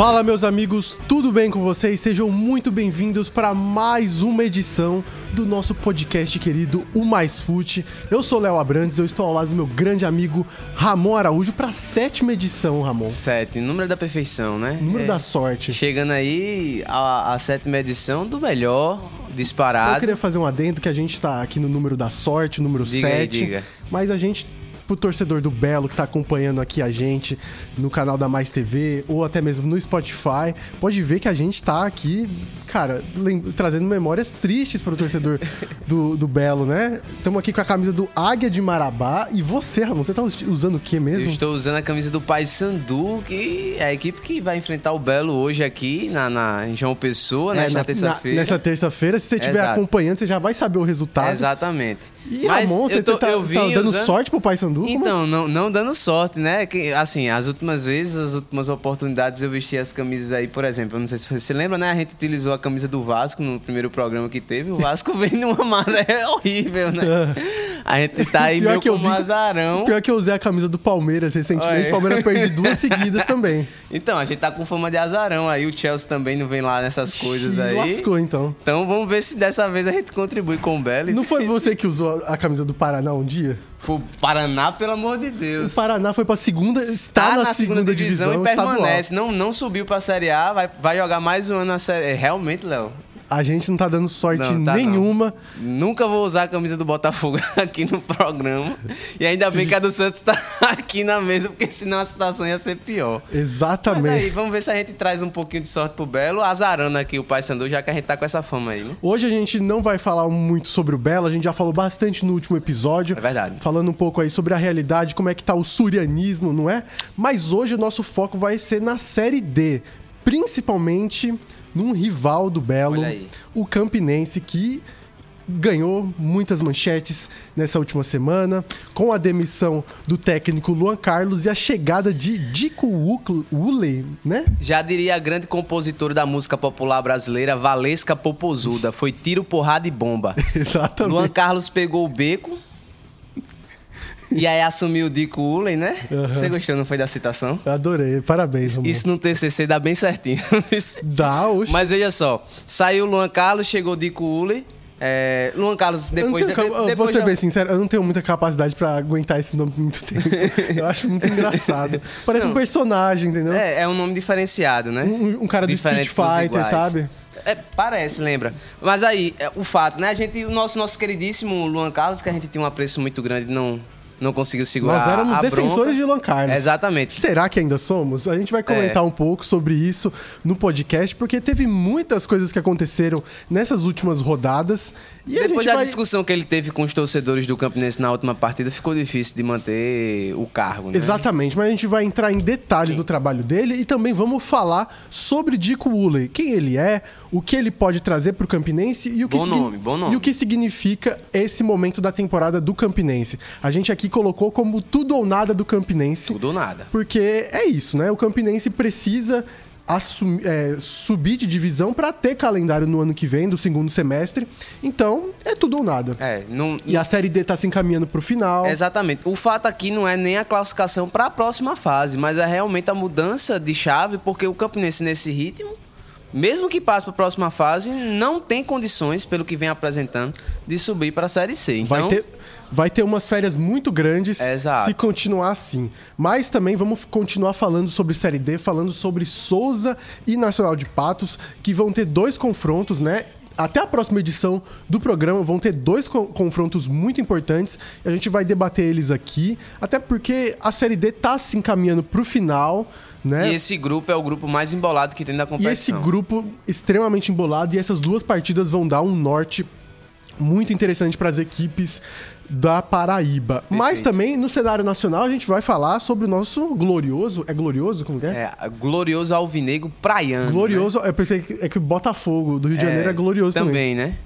Fala, meus amigos, tudo bem com vocês? Sejam muito bem-vindos para mais uma edição do nosso podcast querido O Mais Fute. Eu sou Léo Abrantes, eu estou ao lado do meu grande amigo Ramon Araújo para a sétima edição, Ramon. Sete, número da perfeição, né? Número É. da sorte. Chegando aí a, a sétima edição do melhor, disparado. Eu queria fazer um adendo que a gente está aqui no número da sorte, número Diga aí, 7. diga. Mas a gente, pro torcedor do Belo que tá acompanhando aqui a gente no canal da Mais TV ou até mesmo no Spotify, pode ver que a gente tá aqui, cara, trazendo memórias tristes pro torcedor do, do Belo, né? Estamos aqui com a camisa do Águia de Marabá. E você, Ramon, você tá us- usando o que Eu mesmo? estou usando a camisa do Pai Sandu, que é a equipe que vai enfrentar o Belo hoje aqui na, na- em João Pessoa, É, nesta na- terça-feira. Nessa terça-feira, se você estiver acompanhando, você já vai saber o resultado. Exatamente. E Mas Ramon, você eu tô- tá, eu tá dando usando- sorte pro Paysandu? Então, não, não dando sorte, né? Que, assim, as últimas vezes, as últimas oportunidades eu vesti as camisas aí, por exemplo, eu não sei se você se lembra, né? A gente utilizou a camisa do Vasco no primeiro programa que teve. O Vasco vem numa maré horrível, né? A gente tá aí Pior meio que eu vi- azarão. Pior que eu usei a camisa do Palmeiras recentemente. O Palmeiras perde duas seguidas também. Então, a gente tá com fama de azarão aí. O Chelsea também não vem lá nessas coisas aí. Lascou, então. Então vamos ver se dessa vez a gente contribui com o Belo. Não foi você que usou a camisa do Paraná um dia? Foi o Paraná, pelo amor de O Deus. Paraná foi pra segunda, está, na, segunda, divisão, e estadual. permanece. Não, não subiu pra Série A, vai, vai jogar mais um ano na Série é, Realmente, Léo, A gente não tá dando sorte Não, tá nenhuma. nunca vou usar a camisa do Botafogo aqui no programa. E ainda bem que a do Santos tá aqui na mesa, porque senão a situação ia ser pior. Mas Exatamente. aí, vamos ver se a gente traz um pouquinho de sorte pro Belo, azarando aqui o Paysandu, já que a gente tá com essa fama aí, né? Hoje a gente não vai falar muito sobre o Belo, a gente já falou bastante no último episódio. É verdade. Falando um pouco aí sobre a realidade, como é que tá o surianismo, não é? Mas hoje o nosso foco vai ser na Série D, principalmente num rival do Belo, o Campinense, que ganhou muitas manchetes nessa última semana, com a demissão do técnico Luan Carlos e a chegada de Dico Wule, né? Já diria a grande compositora da música popular brasileira, Valesca Popozuda. Foi tiro, porrada e bomba. Exatamente. Luan Carlos pegou o beco. E aí assumiu o Dico Ulen, né? Você gostou, não foi da citação? Adorei, parabéns, Ramon. Isso no TCC dá bem certinho. Dá, oxe. Mas veja só, saiu o Luan Carlos, chegou o Dico Ulen. É, Luan Carlos, Eu depois... tenho de- eu depois vou ser da- bem sincero, eu não tenho muita capacidade pra aguentar esse nome por muito tempo. eu acho muito engraçado. Parece um Não. personagem, entendeu? É, é um nome diferenciado, né? Um, um cara do Diferente Street dos Fighter, sabe? É, parece, lembra. Mas aí, é, o fato, né? A gente, o nosso, nosso queridíssimo Luan Carlos, que a gente tem um apreço muito grande, não, não conseguiu segurar Nós éramos defensores bronca. de Carlos. Exatamente. Será que ainda somos? A gente vai comentar É. um pouco sobre isso no podcast, porque teve muitas coisas que aconteceram nessas últimas rodadas. A Depois da vai... discussão que ele teve com os torcedores do Campinense na última partida, ficou difícil de manter o cargo, né? Exatamente, mas a gente vai entrar em detalhes do trabalho dele e também vamos falar sobre Dico Woolley, quem ele é, o que ele pode trazer para o Campinense e o que Bom nome, bom nome. e o que significa esse momento da temporada do Campinense. A gente aqui colocou como tudo ou nada do Campinense, Tudo ou nada. porque é isso, né? O Campinense precisa assumi- é, subir de divisão para ter calendário no ano que vem, do segundo semestre. Então, é tudo ou nada. É, não, E a Série D tá se encaminhando pro final. Exatamente. O fato aqui não é nem a classificação para a próxima fase, mas é realmente a mudança de chave, porque o Campinense nesse ritmo, mesmo que passe para a próxima fase, não tem condições, pelo que vem apresentando, de subir para a Série C. Então, Vai ter, vai ter umas férias muito grandes Exato. se continuar assim. Mas também vamos continuar falando sobre Série D, falando sobre Souza e Nacional de Patos, que vão ter dois confrontos, né? Até a próxima edição do programa vão ter dois co- confrontos muito importantes. A gente vai debater eles aqui. Até porque a Série D tá se encaminhando pro final, né? E esse grupo é o grupo mais embolado que tem da E competição. esse grupo extremamente embolado e essas duas partidas vão dar um norte muito interessante para as equipes da Paraíba. Mas também no cenário nacional a gente vai falar sobre o nosso glorioso, é glorioso como é? É, glorioso alvinegro praiano. glorioso, eu pensei que é que o Botafogo do Rio de né? Janeiro é glorioso também. também. né?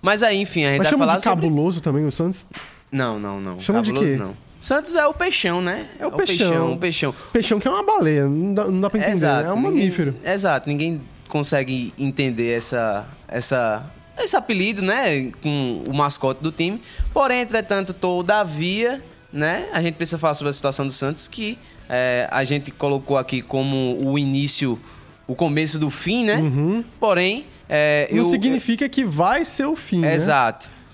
Mas aí, enfim, a gente Mas vai chama falar de sobre... cabuloso também o Santos? Não, não, não. Chama de Cabuloso, quê? não. Santos é o peixão, né? É o peixão. O peixão. Peixão que é uma baleia, não dá, não dá pra entender, Exato. né? é um ninguém- mamífero. Exato, ninguém consegue entender essa, essa, esse apelido, né? Com o mascote do time. Porém, entretanto, todavia, né? A gente precisa falar sobre a situação do Santos, que é, a gente colocou aqui como o início o começo do fim, né? Porém, é, Não eu, significa que vai ser o fim, né?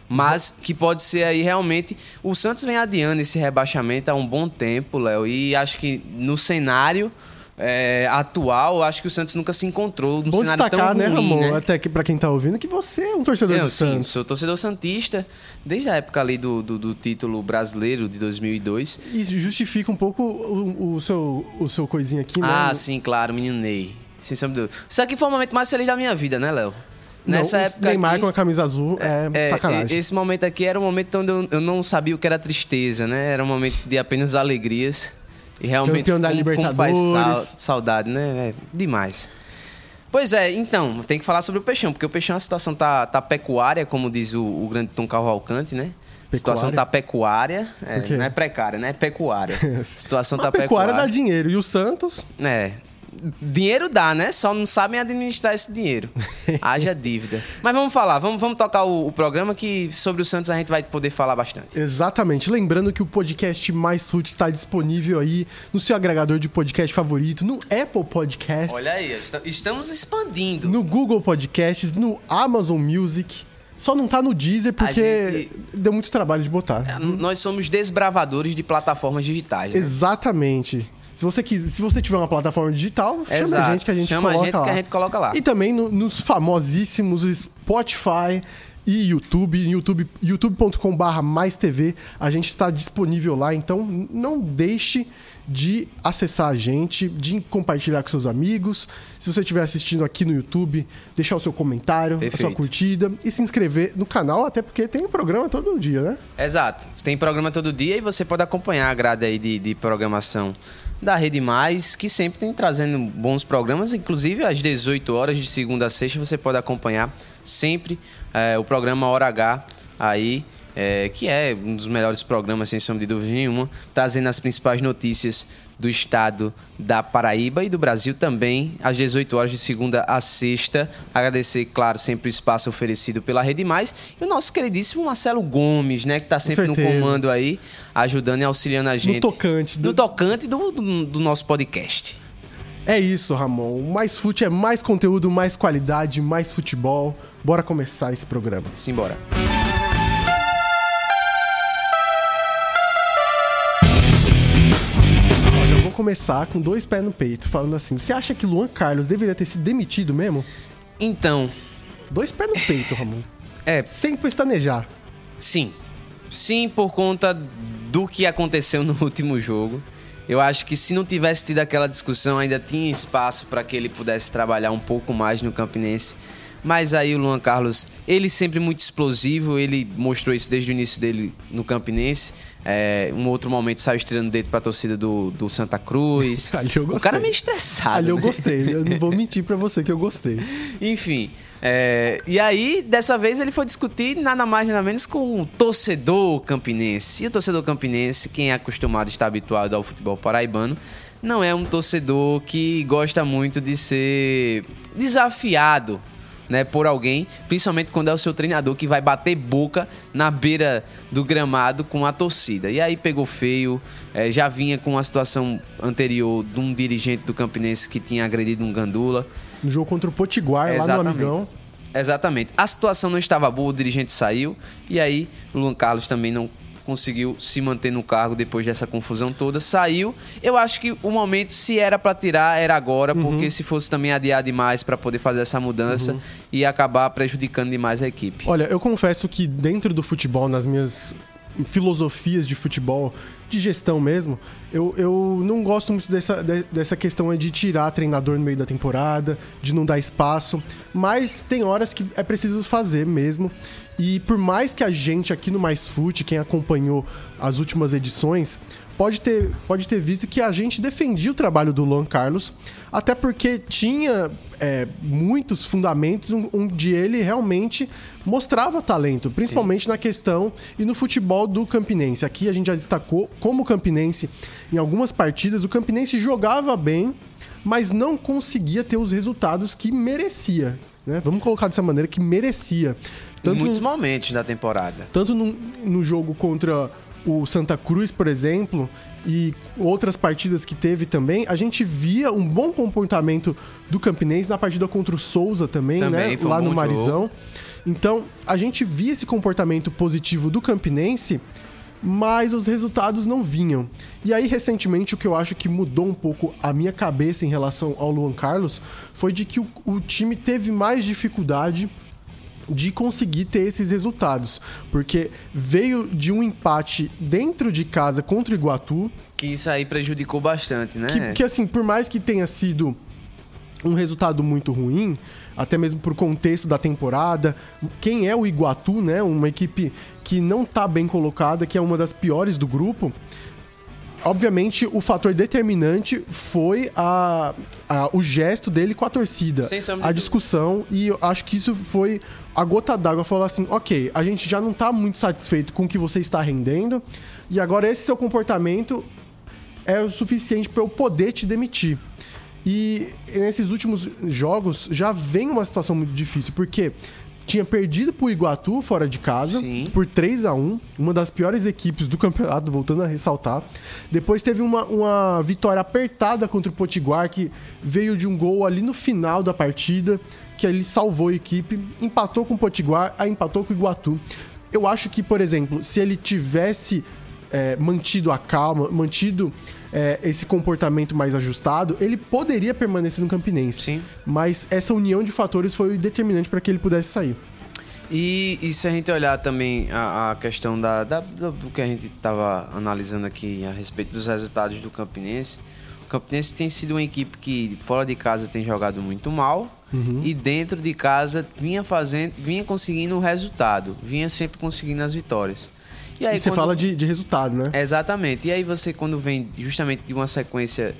Mas que pode ser aí realmente. O Santos vem adiando esse rebaixamento há um bom tempo, Léo. E acho que no cenário é, atual, acho que o Santos nunca se encontrou num Bom cenário destacar, tão né, ruim, Ramon? né? Até que pra quem tá ouvindo, que você é um torcedor Eu, do sim, Santos. sou torcedor santista desde a época ali do, do, do título brasileiro de 2002. E justifica um pouco o, o seu, o seu coisinha aqui, né? Ah, sim, claro, menino Ney. Sem sombra de dúvida. Isso aqui foi o momento mais feliz da minha vida, né, Léo? Não, Nessa o época Neymar aqui, com a camisa azul é, é, sacanagem. e- Esse momento aqui era um momento onde eu, eu não sabia o que era tristeza, né? Era um momento de apenas alegrias. E realmente Campeão da como- como faz Libertadores. sal- saudade, né? É demais. Pois é, então, tem que falar sobre o Peixão, porque o Peixão a situação tá, tá pecuária, como diz o, o grande Tom Cavalcante, né? A situação tá pecuária, é, não é precária, né? É pecuária. A situação Mas tá pecuária pecuária. dá dinheiro. E o Santos, É. Dinheiro dá, né? Só não sabem administrar esse dinheiro. Haja dívida. Mas vamos falar, vamos, vamos tocar o, o programa que sobre o Santos a gente vai poder falar bastante. exatamente. Lembrando que o podcast Mais Fute está disponível aí no seu agregador de podcast favorito, no Apple Podcasts, Olha aí, est- estamos expandindo. no Google Podcasts, no Amazon Music. Só não tá no Deezer porque gente- deu muito trabalho de botar. Nós somos desbravadores de plataformas digitais. Né? Exatamente. Se você, quiser, se você tiver uma plataforma digital, chama a Exato. gente que a gente Chama a coloca gente lá. que a gente coloca lá. E também no- nos famosíssimos Spotify e YouTube, YouTube youtube.com/barra mais TV, a gente está disponível lá, então não deixe de acessar a gente, de compartilhar com seus amigos. Se você estiver assistindo aqui no YouTube, deixar o seu comentário, a sua Perfeito. curtida e se inscrever no canal, até porque tem um programa todo dia, né? Exato. Tem programa todo dia e você pode acompanhar a grade aí de, de programação da Rede Mais, que sempre tem trazendo bons programas, inclusive às 18 horas, de segunda a sexta, você pode acompanhar sempre é, o programa Hora H aí. É, que é um dos melhores programas, sem sombra de dúvida nenhuma, trazendo as principais notícias do estado da Paraíba e do Brasil também, às 18 horas de segunda a sexta. Agradecer, claro, sempre o espaço oferecido pela Rede Mais e o nosso queridíssimo Marcelo Gomes, né, que está sempre no comando aí, ajudando e auxiliando a gente. tocante do- No tocante do, do, do nosso podcast. É isso, Ramon. Mais Fute é mais conteúdo, mais qualidade, mais futebol. Bora começar esse programa. Simbora. Olha, começar com dois pés no peito, falando assim: você acha que Luan Carlos deveria ter sido demitido mesmo? Então, Dois pés no peito, Ramon. é, Sem pestanejar. Sim. Sim, por conta do que aconteceu no último jogo. Eu acho que se não tivesse tido aquela discussão, ainda tinha espaço para que ele pudesse trabalhar um pouco mais no Campinense. Mas aí o Luan Carlos, ele sempre muito explosivo, ele mostrou isso desde o início dele no Campinense. É, um outro momento saiu estrelando o dedo pra torcida do, do Santa Cruz. Ali eu o gostei. cara é meio estressado. Ali eu né? gostei. Eu não vou mentir pra você que eu gostei. Enfim, é, e aí, dessa vez, ele foi discutir nada mais nada menos com o torcedor campinense. E o torcedor campinense, quem é acostumado, está habituado ao futebol paraibano, não é um torcedor que gosta muito de ser desafiado né, por alguém, principalmente quando é o seu treinador que vai bater boca na beira do gramado com a torcida. E aí pegou feio, é, já vinha com uma situação anterior de um dirigente do Campinense que tinha agredido um gandula. No jogo contra o Potiguar, lá no Exatamente. Amigão. Exatamente. A situação não estava boa, o dirigente saiu e aí o Luan Carlos também não conseguiu se manter no cargo depois dessa confusão toda. Saiu. Eu acho que o momento, se era para tirar, era agora, porque se fosse também adiar demais para poder fazer essa mudança, ia acabar prejudicando demais a equipe. Olha, eu confesso que dentro do futebol, nas minhas filosofias de futebol, de gestão mesmo, eu, eu não gosto muito dessa, de- dessa questão de tirar treinador no meio da temporada, de não dar espaço, mas tem horas que é preciso fazer mesmo. E por mais que a gente aqui no Mais Fute, quem acompanhou as últimas edições, pode ter, pode ter visto que a gente defendia o trabalho do Luan Carlos, até porque tinha é, muitos fundamentos onde ele realmente mostrava talento, principalmente na questão e no futebol do Campinense. Aqui a gente já destacou como o Campinense, em algumas partidas, o Campinense jogava bem, mas não conseguia ter os resultados que merecia. Né? Vamos colocar dessa maneira, que merecia. Em Tanto muitos momentos da temporada. tanto no, no jogo contra o Santa Cruz, por exemplo, e outras partidas que teve também, a gente via um bom comportamento do Campinense na partida contra o Souza também, Também, né? foi um Lá bom no Marizão. jogo. Então, a gente via esse comportamento positivo do Campinense, mas os resultados não vinham. E aí, recentemente, o que eu acho que mudou um pouco a minha cabeça em relação ao Luan Carlos foi de que o, o time teve mais dificuldade de conseguir ter esses resultados. Porque veio de um empate dentro de casa contra o Iguatu, Que isso aí prejudicou bastante, né? que, que, assim, por mais que tenha sido um resultado muito ruim, até mesmo por contexto da temporada, quem é o Iguatu, né? Uma equipe que não tá bem colocada, que é uma das piores do grupo. Obviamente, o fator determinante foi a, a- o gesto dele com a torcida, a discussão, e eu acho que isso foi a gota d'água. Falou assim: ok, a gente já não tá muito satisfeito com o que você está rendendo, e agora esse seu comportamento é o suficiente para eu poder te demitir. E nesses últimos jogos já vem uma situação muito difícil, porque tinha perdido pro Iguatu fora de casa Sim. por 3 a 1 uma das piores equipes do campeonato, voltando a ressaltar. Depois teve uma, uma vitória apertada contra o Potiguar, que veio de um gol ali no final da partida, que ele salvou a equipe, empatou com o Potiguar, aí empatou com o Iguatu. Eu acho que, por exemplo, se ele tivesse é, mantido a calma, mantido é, esse comportamento mais ajustado, ele poderia permanecer no Campinense. Sim. Mas essa união de fatores foi determinante para que ele pudesse sair. E, e se a gente olhar também a, a questão da, da- do, que a gente estava analisando aqui a respeito dos resultados do Campinense, o Campinense tem sido uma equipe que fora de casa tem jogado muito mal e dentro de casa vinha fazendo, vinha conseguindo o resultado, vinha sempre conseguindo as vitórias. E aí e você quando- fala de, de resultado, né? Exatamente. E aí você, quando vem justamente de uma sequência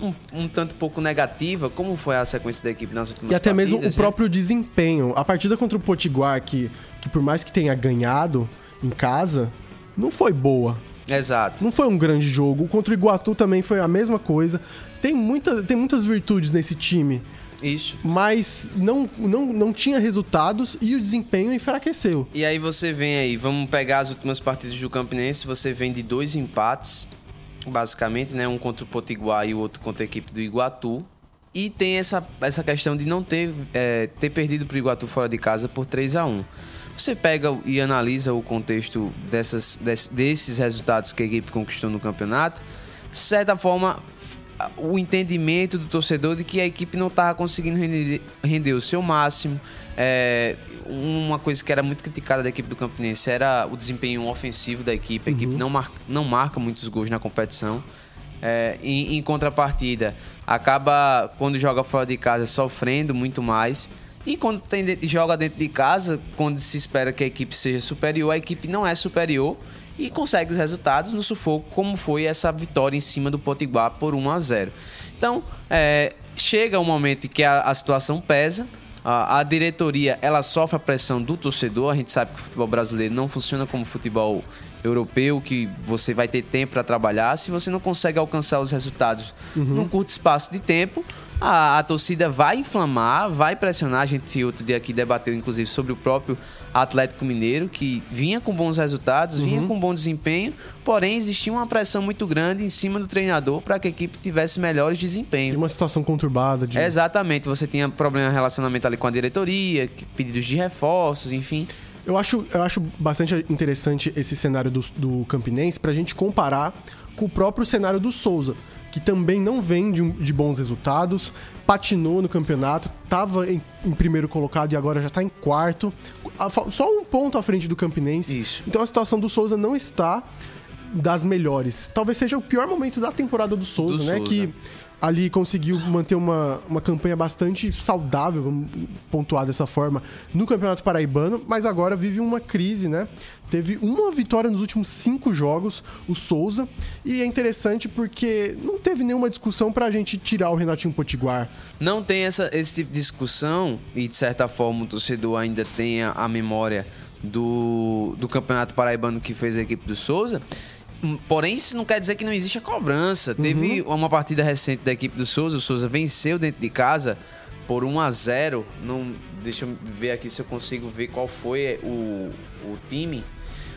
um, um tanto pouco negativa, como foi a sequência da equipe nas últimas E até mesmo o partidas, né? próprio desempenho. A partida contra o Potiguar, que, que por mais que tenha ganhado em casa, não foi boa. Exato. Não foi um grande jogo. Contra o Iguatu também foi a mesma coisa. Tem, muita, tem muitas virtudes nesse time, Isso. mas não, não, não tinha resultados e o desempenho enfraqueceu. E aí você vem aí, vamos pegar as últimas partidas do Campinense, você vem de dois empates, basicamente, né? Um contra o Potiguar e o outro contra a equipe do Iguatu. E tem essa, essa questão de não ter, é, ter perdido para o Iguatu fora de casa por 3 a 1 Você pega e analisa o contexto dessas, des- desses resultados que a equipe conquistou no campeonato, de certa forma, o entendimento do torcedor de que a equipe não estava conseguindo render, render o seu máximo. É, uma coisa que era muito criticada da equipe do Campinense era o desempenho ofensivo da equipe. A equipe não marca, não marca muitos gols na competição. É, em, em contrapartida, acaba, quando joga fora de casa, sofrendo muito mais. E quando tem joga dentro de casa, quando se espera que a equipe seja superior, a equipe não é superior e consegue os resultados no sufoco, como foi essa vitória em cima do Potiguar por 1 a 0. Então, é, chega um momento em que a, a situação pesa, a, diretoria ela sofre a pressão do torcedor. A gente sabe que o futebol brasileiro não funciona como o futebol europeu, que você vai ter tempo para trabalhar. Se você não consegue alcançar os resultados num curto espaço de tempo, a, a torcida vai inflamar, vai pressionar. A gente outro dia aqui debateu, inclusive, sobre o próprio Atlético Mineiro, que vinha com bons resultados, vinha com bom desempenho, porém existia uma pressão muito grande em cima do treinador para que a equipe tivesse melhores E desempenhos. uma situação conturbada de. Exatamente, você tinha problema de relacionamento ali com a diretoria, pedidos de reforços, enfim. Eu acho, eu acho bastante interessante esse cenário do, do Campinense pra gente comparar com o próprio cenário do Souza, que também não vem de, de bons resultados, patinou no campeonato, tava em, em primeiro colocado e agora já tá em quarto, A- só um ponto à frente do Campinense. Isso. Então a situação do Souza não está das melhores. Talvez seja o pior momento da temporada do Souza, Do né? Souza. Que ali conseguiu manter uma, uma campanha bastante saudável, vamos pontuar dessa forma, no Campeonato Paraibano, mas agora vive uma crise, né? Teve uma vitória nos últimos cinco jogos, o Souza, e é interessante porque não teve nenhuma discussão pra gente tirar o Renatinho Potiguar. Não tem essa, esse tipo de discussão e, de certa forma, o torcedor ainda tem a, a memória do, do Campeonato Paraibano que fez a equipe do Souza. Porém, isso não quer dizer que não existe a cobrança. Teve uma partida recente da equipe do Souza. O Souza venceu dentro de casa por 1 a 0 não, Deixa eu ver aqui se eu consigo ver qual foi o, o time.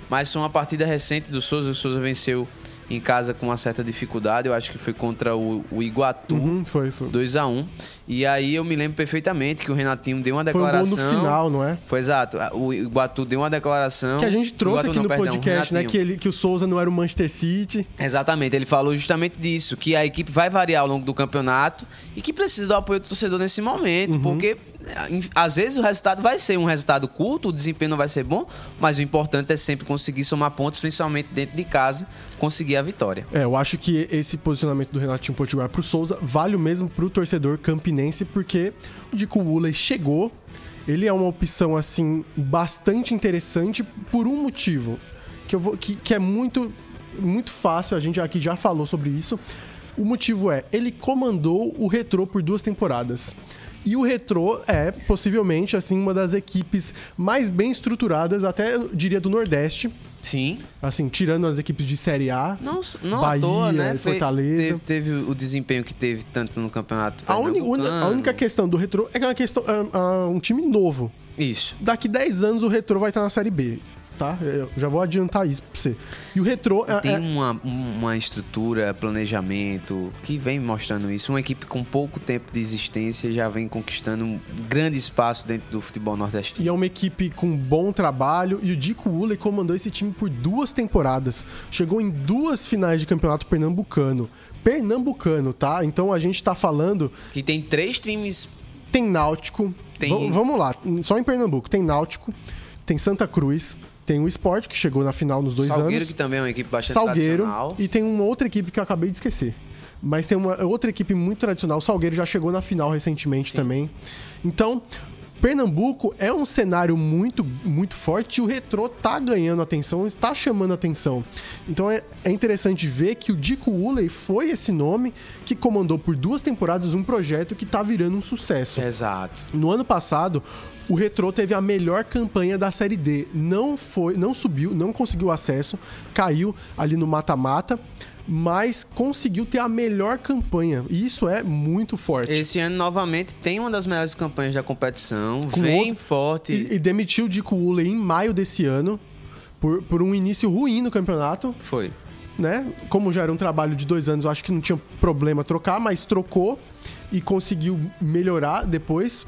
Mas foi uma partida recente do Souza. O Souza venceu em casa com uma certa dificuldade. Eu acho que foi contra o, o Iguatu. Uhum, foi, foi. 2x1. E aí eu me lembro perfeitamente que o Renatinho deu uma declaração. Foi um gol no final, não é? Foi exato. O Iguatu deu uma declaração. Que a gente trouxe Iguatu aqui não, no perdão, podcast, né? Que, ele, que o Souza não era o Manchester City. Exatamente, ele falou justamente disso, que a equipe vai variar ao longo do campeonato e que precisa do apoio do torcedor nesse momento, Uhum. porque às vezes o resultado vai ser um resultado curto, o desempenho não vai ser bom, mas o importante é sempre conseguir somar pontos, principalmente dentro de casa, conseguir a vitória. É, eu acho que esse posicionamento do Renatinho Potiguar pro Souza vale o mesmo pro torcedor campinense, porque o Dico Woolley chegou, ele é uma opção, assim, bastante interessante por um motivo, que, eu vou, que, que é muito, muito fácil, a gente aqui já falou sobre isso. O motivo é, ele comandou o Retrô por duas temporadas. E o Retrô é, possivelmente, assim, uma das equipes mais bem estruturadas, até, eu diria, do Nordeste. Sim, Assim, tirando as equipes de Série A. não, não Bahia, toa, né? Foi- Fortaleza. Teve, teve o desempenho que teve tanto no campeonato. A, uni- a única questão do Retrô é que é uma questão, é, é um time novo. Isso. Daqui 10 anos o Retrô vai estar na Série B, tá? Eu já vou adiantar isso pra você. E o Retrô é, Tem é- uma, uma estrutura, planejamento que vem mostrando isso. Uma equipe com pouco tempo de existência já vem conquistando um grande espaço dentro do futebol nordestino. e é uma equipe com bom trabalho. E o Dico Woolley comandou esse time por duas temporadas. Chegou em duas finais de campeonato pernambucano. Pernambucano, tá? Então a gente tá falando. Que tem três times. Tem Náutico. Tem- Va- vamos lá, só em Pernambuco. Tem Náutico, tem Santa Cruz, tem o Sport, que chegou na final nos dois Salgueiro, anos. que também é uma equipe bastante Salgueiro tradicional. e tem uma outra equipe que eu acabei de esquecer. Mas tem uma outra equipe muito tradicional. O Salgueiro já chegou na final recentemente também. Então, Pernambuco é um cenário muito, muito forte e o retrô tá ganhando atenção, está chamando atenção. Então é, é interessante ver que o Dico Woolley foi esse nome que comandou por duas temporadas um projeto que tá virando um sucesso. Exato. No ano passado, o Retrô teve a melhor campanha da Série D. Não foi, não subiu, não conseguiu acesso, caiu ali no mata-mata, mas conseguiu ter a melhor campanha. E isso é muito forte. Esse ano, novamente, tem uma das melhores campanhas da competição. Com vem outro- forte. E, e demitiu o Dico Woolley em maio desse ano por, por um início ruim no campeonato. Foi. né? Como já era um trabalho de dois anos, eu acho que não tinha problema trocar, mas trocou e conseguiu melhorar depois.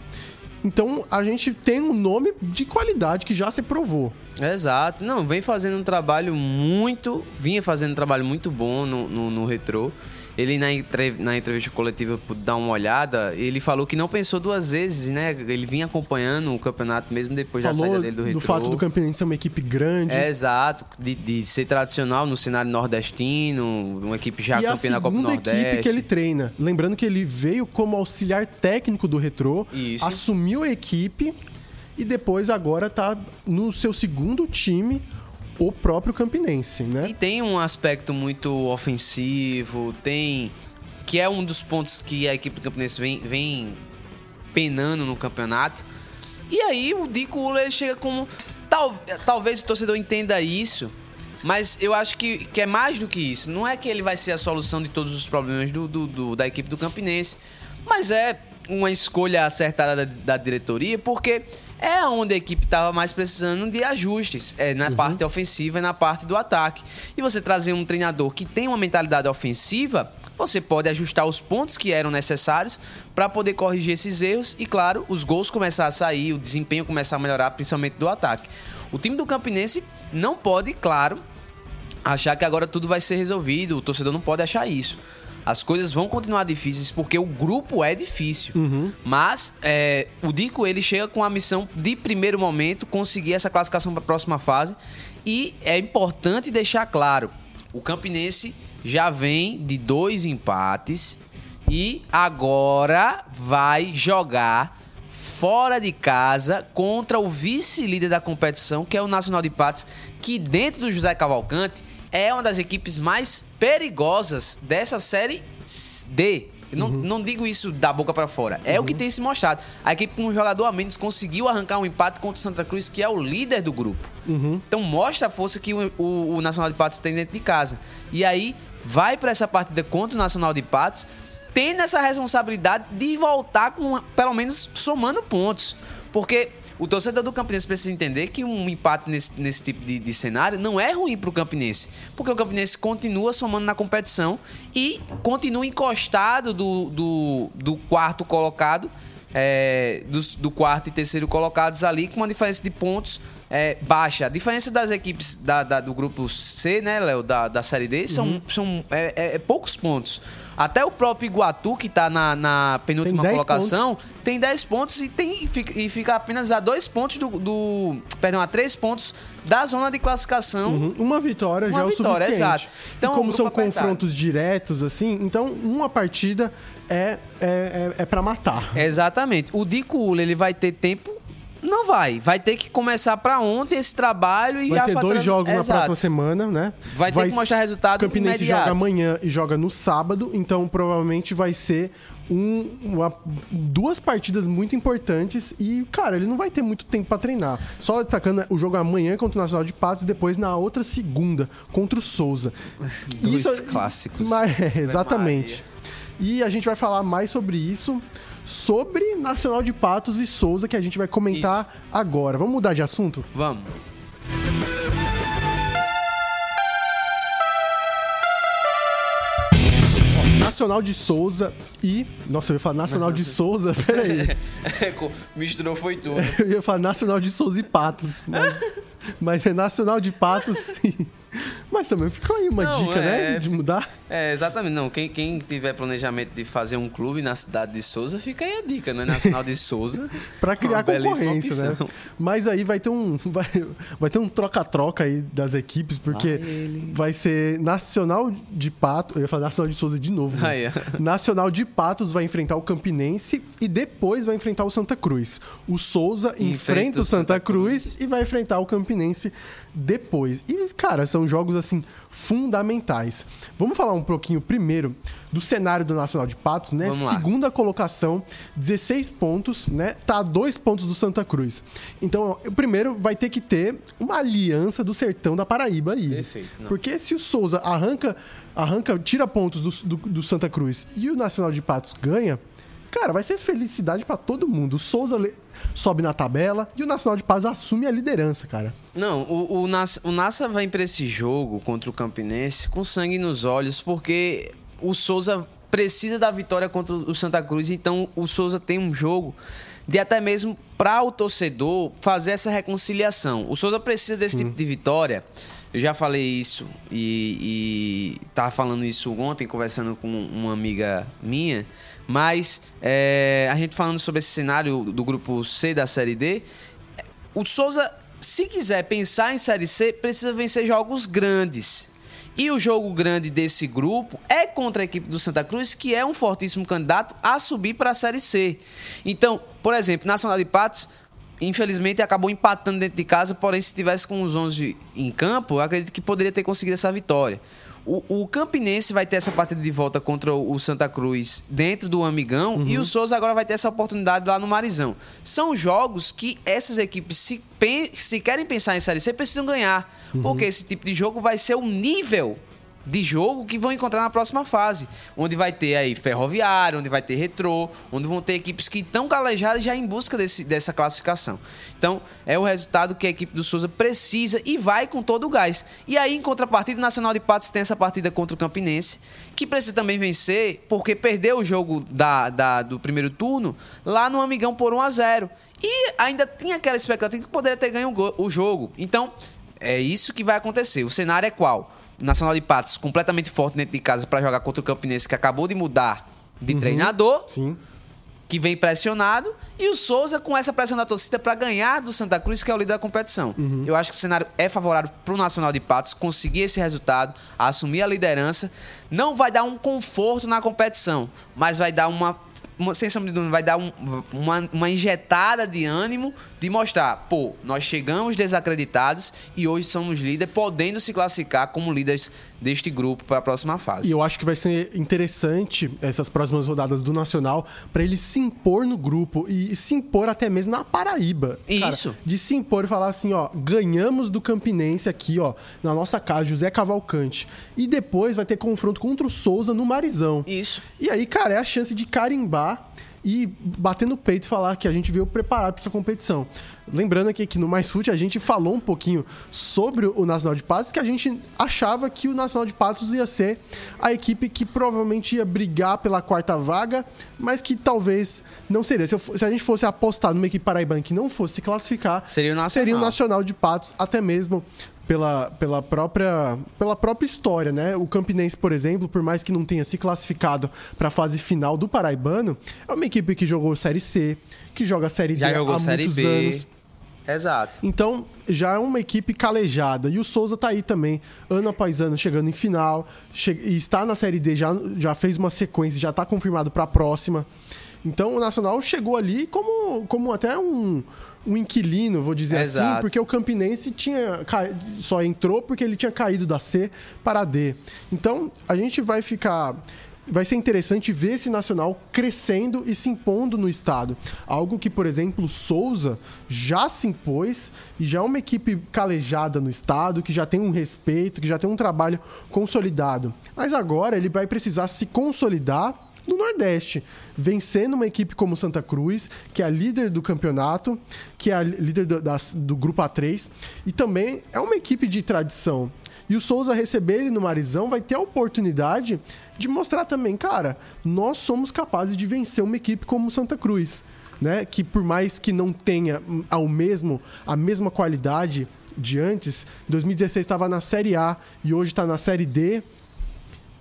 Então a gente tem um nome de qualidade que já se provou. Exato. Não, vem fazendo um trabalho muito. Vinha fazendo um trabalho muito bom no, no, no retrô. Ele, na, entre- na entrevista coletiva, dar uma olhada, ele falou que não pensou duas vezes, né? Ele vinha acompanhando o campeonato mesmo depois da Falou saída dele do do, retrô. fato do Campinense ser uma equipe grande. É, exato. De, de ser tradicional no cenário nordestino, uma equipe já e a campeã da Copa do segunda Nordeste. equipe que ele treina. Lembrando que ele veio como auxiliar técnico do Retrô, Isso. assumiu a equipe e depois agora tá no seu segundo time, o próprio Campinense, né? E tem um aspecto muito ofensivo, tem. Que é um dos pontos que a equipe do Campinense vem, vem penando no campeonato. E aí o Dico Uller chega como. Tal, talvez o torcedor entenda isso, mas eu acho que, que é mais do que isso. Não é que ele vai ser a solução de todos os problemas do, do- do- da equipe do Campinense, mas é uma escolha acertada da, da diretoria, porque é onde a equipe estava mais precisando de ajustes, é na parte ofensiva e na parte do ataque. E você trazer um treinador que tem uma mentalidade ofensiva, você pode ajustar os pontos que eram necessários para poder corrigir esses erros e, claro, os gols começar a sair, o desempenho começar a melhorar, principalmente do ataque. O time do Campinense não pode, claro, achar que agora tudo vai ser resolvido. O torcedor não pode achar isso. As coisas vão continuar difíceis porque o grupo é difícil. Mas é, o Dico ele chega com a missão de primeiro momento conseguir essa classificação para a próxima fase. E é importante deixar claro: o Campinense já vem de dois empates e agora vai jogar fora de casa contra o vice-líder da competição, que é o Nacional de Patos, que dentro do José Cavalcante é uma das equipes mais perigosas dessa série D. Não, não digo isso da boca pra fora. É o que tem se mostrado. A equipe com um jogador a menos conseguiu arrancar um empate contra o Santa Cruz, que é o líder do grupo. Então mostra a força que o, o- o Nacional de Patos tem dentro de casa. E aí vai pra essa partida contra o Nacional de Patos tendo essa responsabilidade de voltar com pelo menos somando pontos. Porque o torcedor do Campinense precisa entender que um empate nesse, nesse tipo de, de cenário não é ruim para o Campinense. Porque o Campinense continua somando na competição e continua encostado do, do, do quarto colocado, é, do, do quarto e terceiro colocados ali, com uma diferença de pontos é, baixa. A diferença das equipes da, da, do grupo C, né, Léo, da, da Série D, são, uhum. são é, é, é poucos pontos. Até o próprio Iguatu, que está na, na, penúltima tem colocação, pontos. tem 10 pontos e, tem, e fica, e, fica, apenas a 2 pontos do, do, Perdão, a 3 pontos da zona de classificação. Uhum. Uma vitória uma já vitória, é o suficiente. Exato. Então, e como são confrontos diretos, assim, então uma partida é, é, é, é para matar. Exatamente. O Dico ele vai ter tempo não vai. Vai ter que começar para ontem esse trabalho e vai já ser faturando... dois jogos Exato. na próxima semana, né? Vai ter vai... que mostrar resultado Campinense imediato. joga amanhã e joga no sábado, então provavelmente vai ser um, uma, duas partidas muito importantes e, cara, ele não vai ter muito tempo para treinar. Só destacando o jogo amanhã contra o Nacional de Patos, depois na outra segunda contra o Souza. Dois isso, clássicos. Mas, é, exatamente. E a gente vai falar mais sobre isso sobre Nacional de Patos e Souza, que a gente vai comentar Isso. agora. Vamos mudar de assunto? Vamos. Nacional de Souza e. Nossa, eu ia falar Nacional de Souza, peraí. Misturou foi tudo. Eu ia falar Nacional de Souza e Patos. Mas, mas é Nacional de Patos e. Mas também ficou aí uma não, dica, né, é... né? De mudar. É, exatamente. Não, quem, quem tiver planejamento de fazer um clube na cidade de Souza, fica aí a dica, né? Nacional de Souza. para criar concorrência, né? Mas aí vai ter um vai, vai ter um troca-troca aí das equipes, porque vai ser Nacional de Patos, eu ia falar Nacional de Souza de novo. Né? Ah, é. Nacional de Patos vai enfrentar o Campinense e depois vai enfrentar o Santa Cruz. O Souza enfrenta, enfrenta o Santa, Santa Cruz, Cruz e vai enfrentar o Campinense depois. E, cara, são jogos, assim, fundamentais. Vamos falar um pouquinho primeiro do cenário do Nacional de Patos, né? Segunda colocação, 16 pontos, né? Tá a dois pontos do Santa Cruz. Então, o primeiro vai ter que ter uma aliança do sertão da Paraíba aí. Perfeito. Não. Porque se o Souza arranca, arranca tira pontos do, do, do Santa Cruz e o Nacional de Patos ganha, cara, vai ser felicidade para todo mundo. O Souza sobe na tabela e o Nacional de Paz assume a liderança, cara. Não, o, o, Nassa, o Nassa vai para esse jogo contra o Campinense com sangue nos olhos, porque o Souza precisa da vitória contra o Santa Cruz, então o Souza tem um jogo de até mesmo para o torcedor fazer essa reconciliação. O Souza precisa desse Sim. tipo de vitória. Eu já falei isso e, e tava falando isso ontem, conversando com uma amiga minha. Mas é, a gente falando sobre esse cenário do grupo C da Série D, o Souza, se quiser pensar em Série C, precisa vencer jogos grandes. E o jogo grande desse grupo é contra a equipe do Santa Cruz, que é um fortíssimo candidato a subir para a Série C. Então, por exemplo, Nacional de Patos, infelizmente, acabou empatando dentro de casa, porém, se tivesse com os 11 em campo, eu acredito que poderia ter conseguido essa vitória. O, o, Campinense vai ter essa partida de volta contra o Santa Cruz dentro do Amigão uhum. e o Souza agora vai ter essa oportunidade lá no Marizão. São jogos que essas equipes, se, se querem pensar em Série C, precisam ganhar. Uhum. Porque esse tipo de jogo vai ser o nível de jogo que vão encontrar na próxima fase. Onde vai ter aí Ferroviário, onde vai ter Retrô, onde vão ter equipes que estão calejadas já em busca desse, dessa classificação. Então, é o resultado que a equipe do Souza precisa e vai com todo o gás. E aí, em contrapartida, o Nacional de Patos tem essa partida contra o Campinense, que precisa também vencer, porque perdeu o jogo da, da do primeiro turno lá no Amigão por 1 a 0 E ainda tinha aquela expectativa que poderia ter ganho o jogo. Então, é isso que vai acontecer. O cenário é qual? Nacional de Patos completamente forte dentro de casa para jogar contra o Campinense, que acabou de mudar de uhum, treinador. Sim. Que vem pressionado. E o Souza com essa pressão da torcida para ganhar do Santa Cruz, que é o líder da competição. Uhum. Eu acho que o cenário é favorável para o Nacional de Patos conseguir esse resultado, assumir a liderança. Não vai dar um conforto na competição, mas vai dar uma uma, sem sombra de dúvida, vai dar um, uma, uma injetada de ânimo de mostrar, pô, nós chegamos desacreditados e hoje somos líderes, podendo se classificar como líderes deste grupo para a próxima fase. E eu acho que vai ser interessante essas próximas rodadas do Nacional para ele se impor no grupo e se impor até mesmo na Paraíba. Isso. Cara, de se impor e falar assim, ó, ganhamos do Campinense aqui, ó, na nossa casa, José Cavalcante. E depois vai ter confronto contra o Souza no Marizão. Isso. E aí, cara, é a chance de carimbar e bater no peito e falar que a gente veio preparado para essa competição. Lembrando aqui que no Mais Fute a gente falou um pouquinho sobre o Nacional de Patos, que a gente achava que o Nacional de Patos ia ser a equipe que provavelmente ia brigar pela quarta vaga, mas que talvez não seria. Se, eu, se a gente fosse apostar numa equipe paraibana que não fosse se classificar, Seria o Nacional. seria o Nacional de Patos, até mesmo pela, pela, própria, pela própria história, né? O Campinense, por exemplo, por mais que não tenha se classificado para a fase final do Paraibano, é uma equipe que jogou Série C, que joga Série Já D jogou há Série muitos B. anos. Exato. Então, já é uma equipe calejada. E o Souza tá aí também, ano após ano, chegando em final. che- E está na Série D, já, já fez uma sequência, já tá confirmado para a próxima. Então, o Nacional chegou ali como, como até um, um inquilino, vou dizer assim, Exato. porque o Campinense tinha ca- só entrou porque ele tinha caído da C para a D. Então, a gente vai ficar vai ser interessante ver esse Nacional crescendo e se impondo no estado. Algo que, por exemplo, o Souza já se impôs e já é uma equipe calejada no estado, que já tem um respeito, que já tem um trabalho consolidado. Mas agora ele vai precisar se consolidar no Nordeste, vencendo uma equipe como Santa Cruz, que é a líder do campeonato, que é a líder do, do grupo A3, e também é uma equipe de tradição. E o Souza receber ele no Marizão vai ter a oportunidade de mostrar também, cara, nós somos capazes de vencer uma equipe como Santa Cruz, né? Que por mais que não tenha ao mesmo a mesma qualidade de antes, 2016 estava na Série A e hoje está na Série D.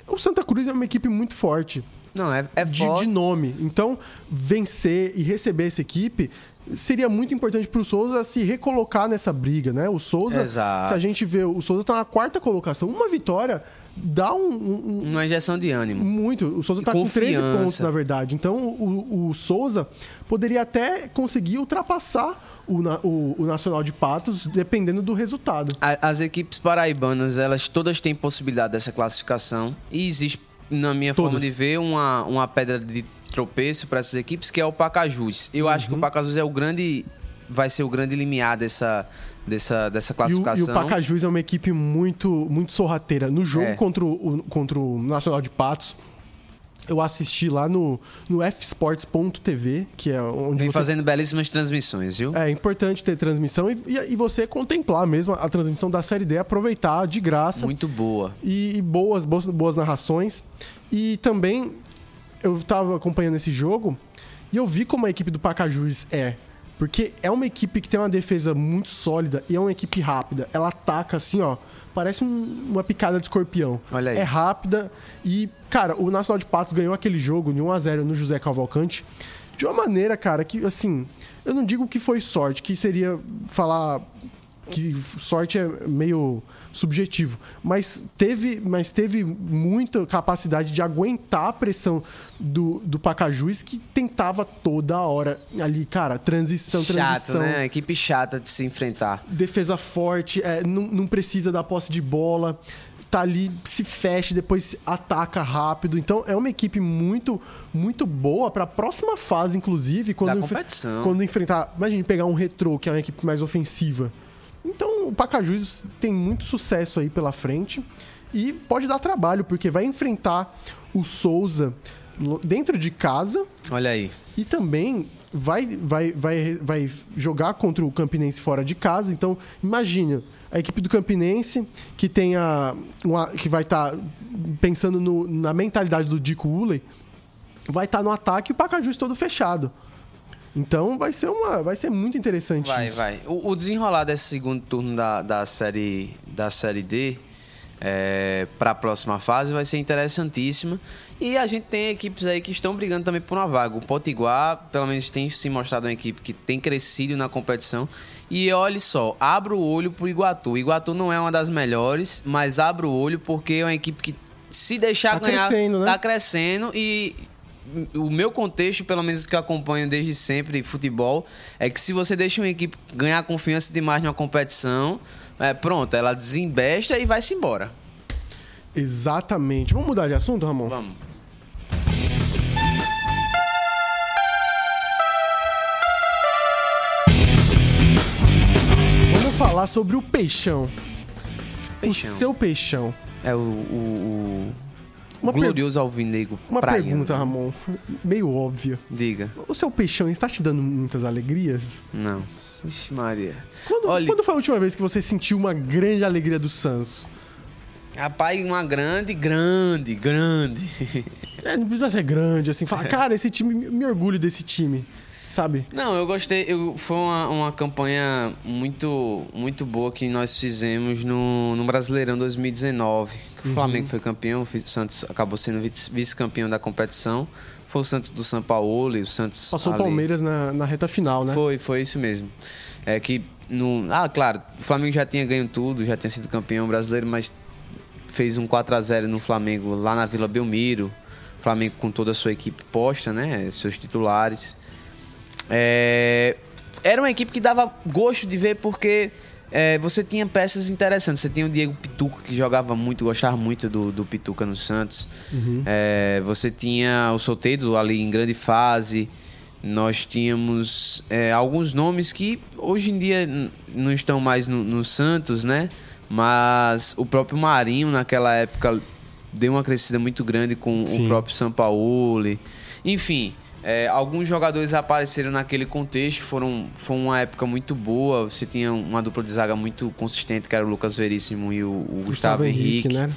O Santa Cruz é uma equipe muito forte Não, é, é de, de nome. Então, vencer e receber essa equipe seria muito importante para o Souza se recolocar nessa briga, né? O Souza, Exato. se a gente vê, o Souza tá na quarta colocação, uma vitória dá um, um- um- Uma injeção de ânimo. muito. O Souza E tá com 13 confiança. pontos, na verdade. Então, o, o Souza poderia até conseguir ultrapassar o, o- o Nacional de Patos, dependendo do resultado. As equipes paraibanas, elas todas têm possibilidade dessa classificação. E existe, na minha forma de ver, uma, uma pedra de tropeço para essas equipes, que é o Pacajus. Eu acho Uhum. que o Pacajus é o grande. Vai ser o grande limiar dessa, dessa, dessa E o, classificação. e o Pacajus é uma equipe muito, muito sorrateira. No jogo É. contra, o, contra o Nacional de Patos, eu assisti lá no, no fsports.tv, que é onde Vem você fazendo belíssimas transmissões, viu? É importante ter transmissão e, e, e você contemplar mesmo a transmissão da Série D, aproveitar de graça Muito boa. e, e boas, boas, boas narrações. E também eu tava acompanhando esse jogo e eu vi como a equipe do Pacajus é. Porque é uma equipe que tem uma defesa muito sólida e é uma equipe rápida. Ela ataca assim, ó. Parece um- uma picada de escorpião. Olha aí. É rápida e, cara, o Nacional de Patos ganhou aquele jogo de 1 a 0 no José Cavalcante de uma maneira, cara, que assim, eu não digo que foi sorte, que seria falar que sorte é meio subjetivo, mas teve, mas teve muita capacidade de aguentar a pressão do, do Pacajus que tentava toda hora ali, cara, transição, Chato, transição, né? Equipe chata de se enfrentar. defesa forte, é, não, não precisa da posse de bola, tá ali, se fecha, depois ataca rápido. Então é uma equipe muito, muito boa para a próxima fase, inclusive, quando, enf- quando enfrentar. Imagine pegar um retrô, que é uma equipe mais ofensiva. Então o Pacajus tem muito sucesso aí pela frente e pode dar trabalho, porque vai enfrentar o Souza dentro de casa Olha aí. e também vai, vai, vai, vai jogar contra o Campinense fora de casa. Então, imagina a equipe do Campinense que tem a, uma- que vai estar pensando no- na mentalidade do Dico Uley, vai estar no ataque e o Pacajus todo fechado. Então vai ser uma, vai ser muito interessante Vai, isso. vai. O, o desenrolar desse segundo turno da, da, série, da série D para a próxima fase vai ser interessantíssima. E a gente tem equipes aí que estão brigando também por uma vaga. O Potiguar, pelo menos, tem se mostrado uma equipe que tem crescido na competição. E olhe só, abra o olho pro Iguatu. O Iguatu não é uma das melhores, mas abra o olho porque é uma equipe que, se deixar Tá ganhar, crescendo, né? tá crescendo e o meu contexto, pelo menos que eu acompanho desde sempre futebol, é que se você deixa uma equipe ganhar confiança demais numa competição, é, pronto, ela desembesta e vai-se embora. Exatamente. Vamos mudar de assunto, Ramon? Vamos. Vamos falar sobre o peixão. Peixão. O seu peixão. É o, o, o, Uma per- glorioso alvinegro Uma praiano. pergunta, Ramon, meio óbvia. Diga. O seu peixão está te dando muitas alegrias? Não. Vixe Maria. Quando, Olha- quando foi a última vez que você sentiu uma grande alegria do Santos? Rapaz, uma grande, grande, grande. É, não precisa ser grande, assim, falar, cara, esse time, me orgulho desse time, sabe? Não, eu gostei. Eu, foi uma, uma campanha muito, muito boa que nós fizemos no, no Brasileirão 2019. Que Uhum. o Flamengo foi campeão, o Santos acabou sendo vice- vice-campeão da competição. Foi o Santos do São Paulo e o Santos. Passou o. Palmeiras na, na reta final, né? Foi, foi isso mesmo. É que no, ah, claro, o Flamengo já tinha ganho tudo, já tinha sido campeão brasileiro, mas fez um 4 a 0 no Flamengo lá na Vila Belmiro. Flamengo com toda a sua equipe posta, né, seus titulares. É, era uma equipe que dava gosto de ver porque é, você tinha peças interessantes. Você tinha o Diego Pituca, que jogava muito, gostava muito do, do Pituca no Santos. É, você tinha o Soteldo ali em grande fase. Nós tínhamos é, alguns nomes que hoje em dia não estão mais no, no Santos, né? Mas o próprio Marinho, naquela época, deu uma crescida muito grande com Sim. o próprio Sampaoli. Enfim, é, alguns jogadores apareceram naquele contexto. Foram, foi uma época muito boa. Você tinha uma dupla de zaga muito consistente, que era o Lucas Veríssimo e o, o Gustavo, Henrique. né?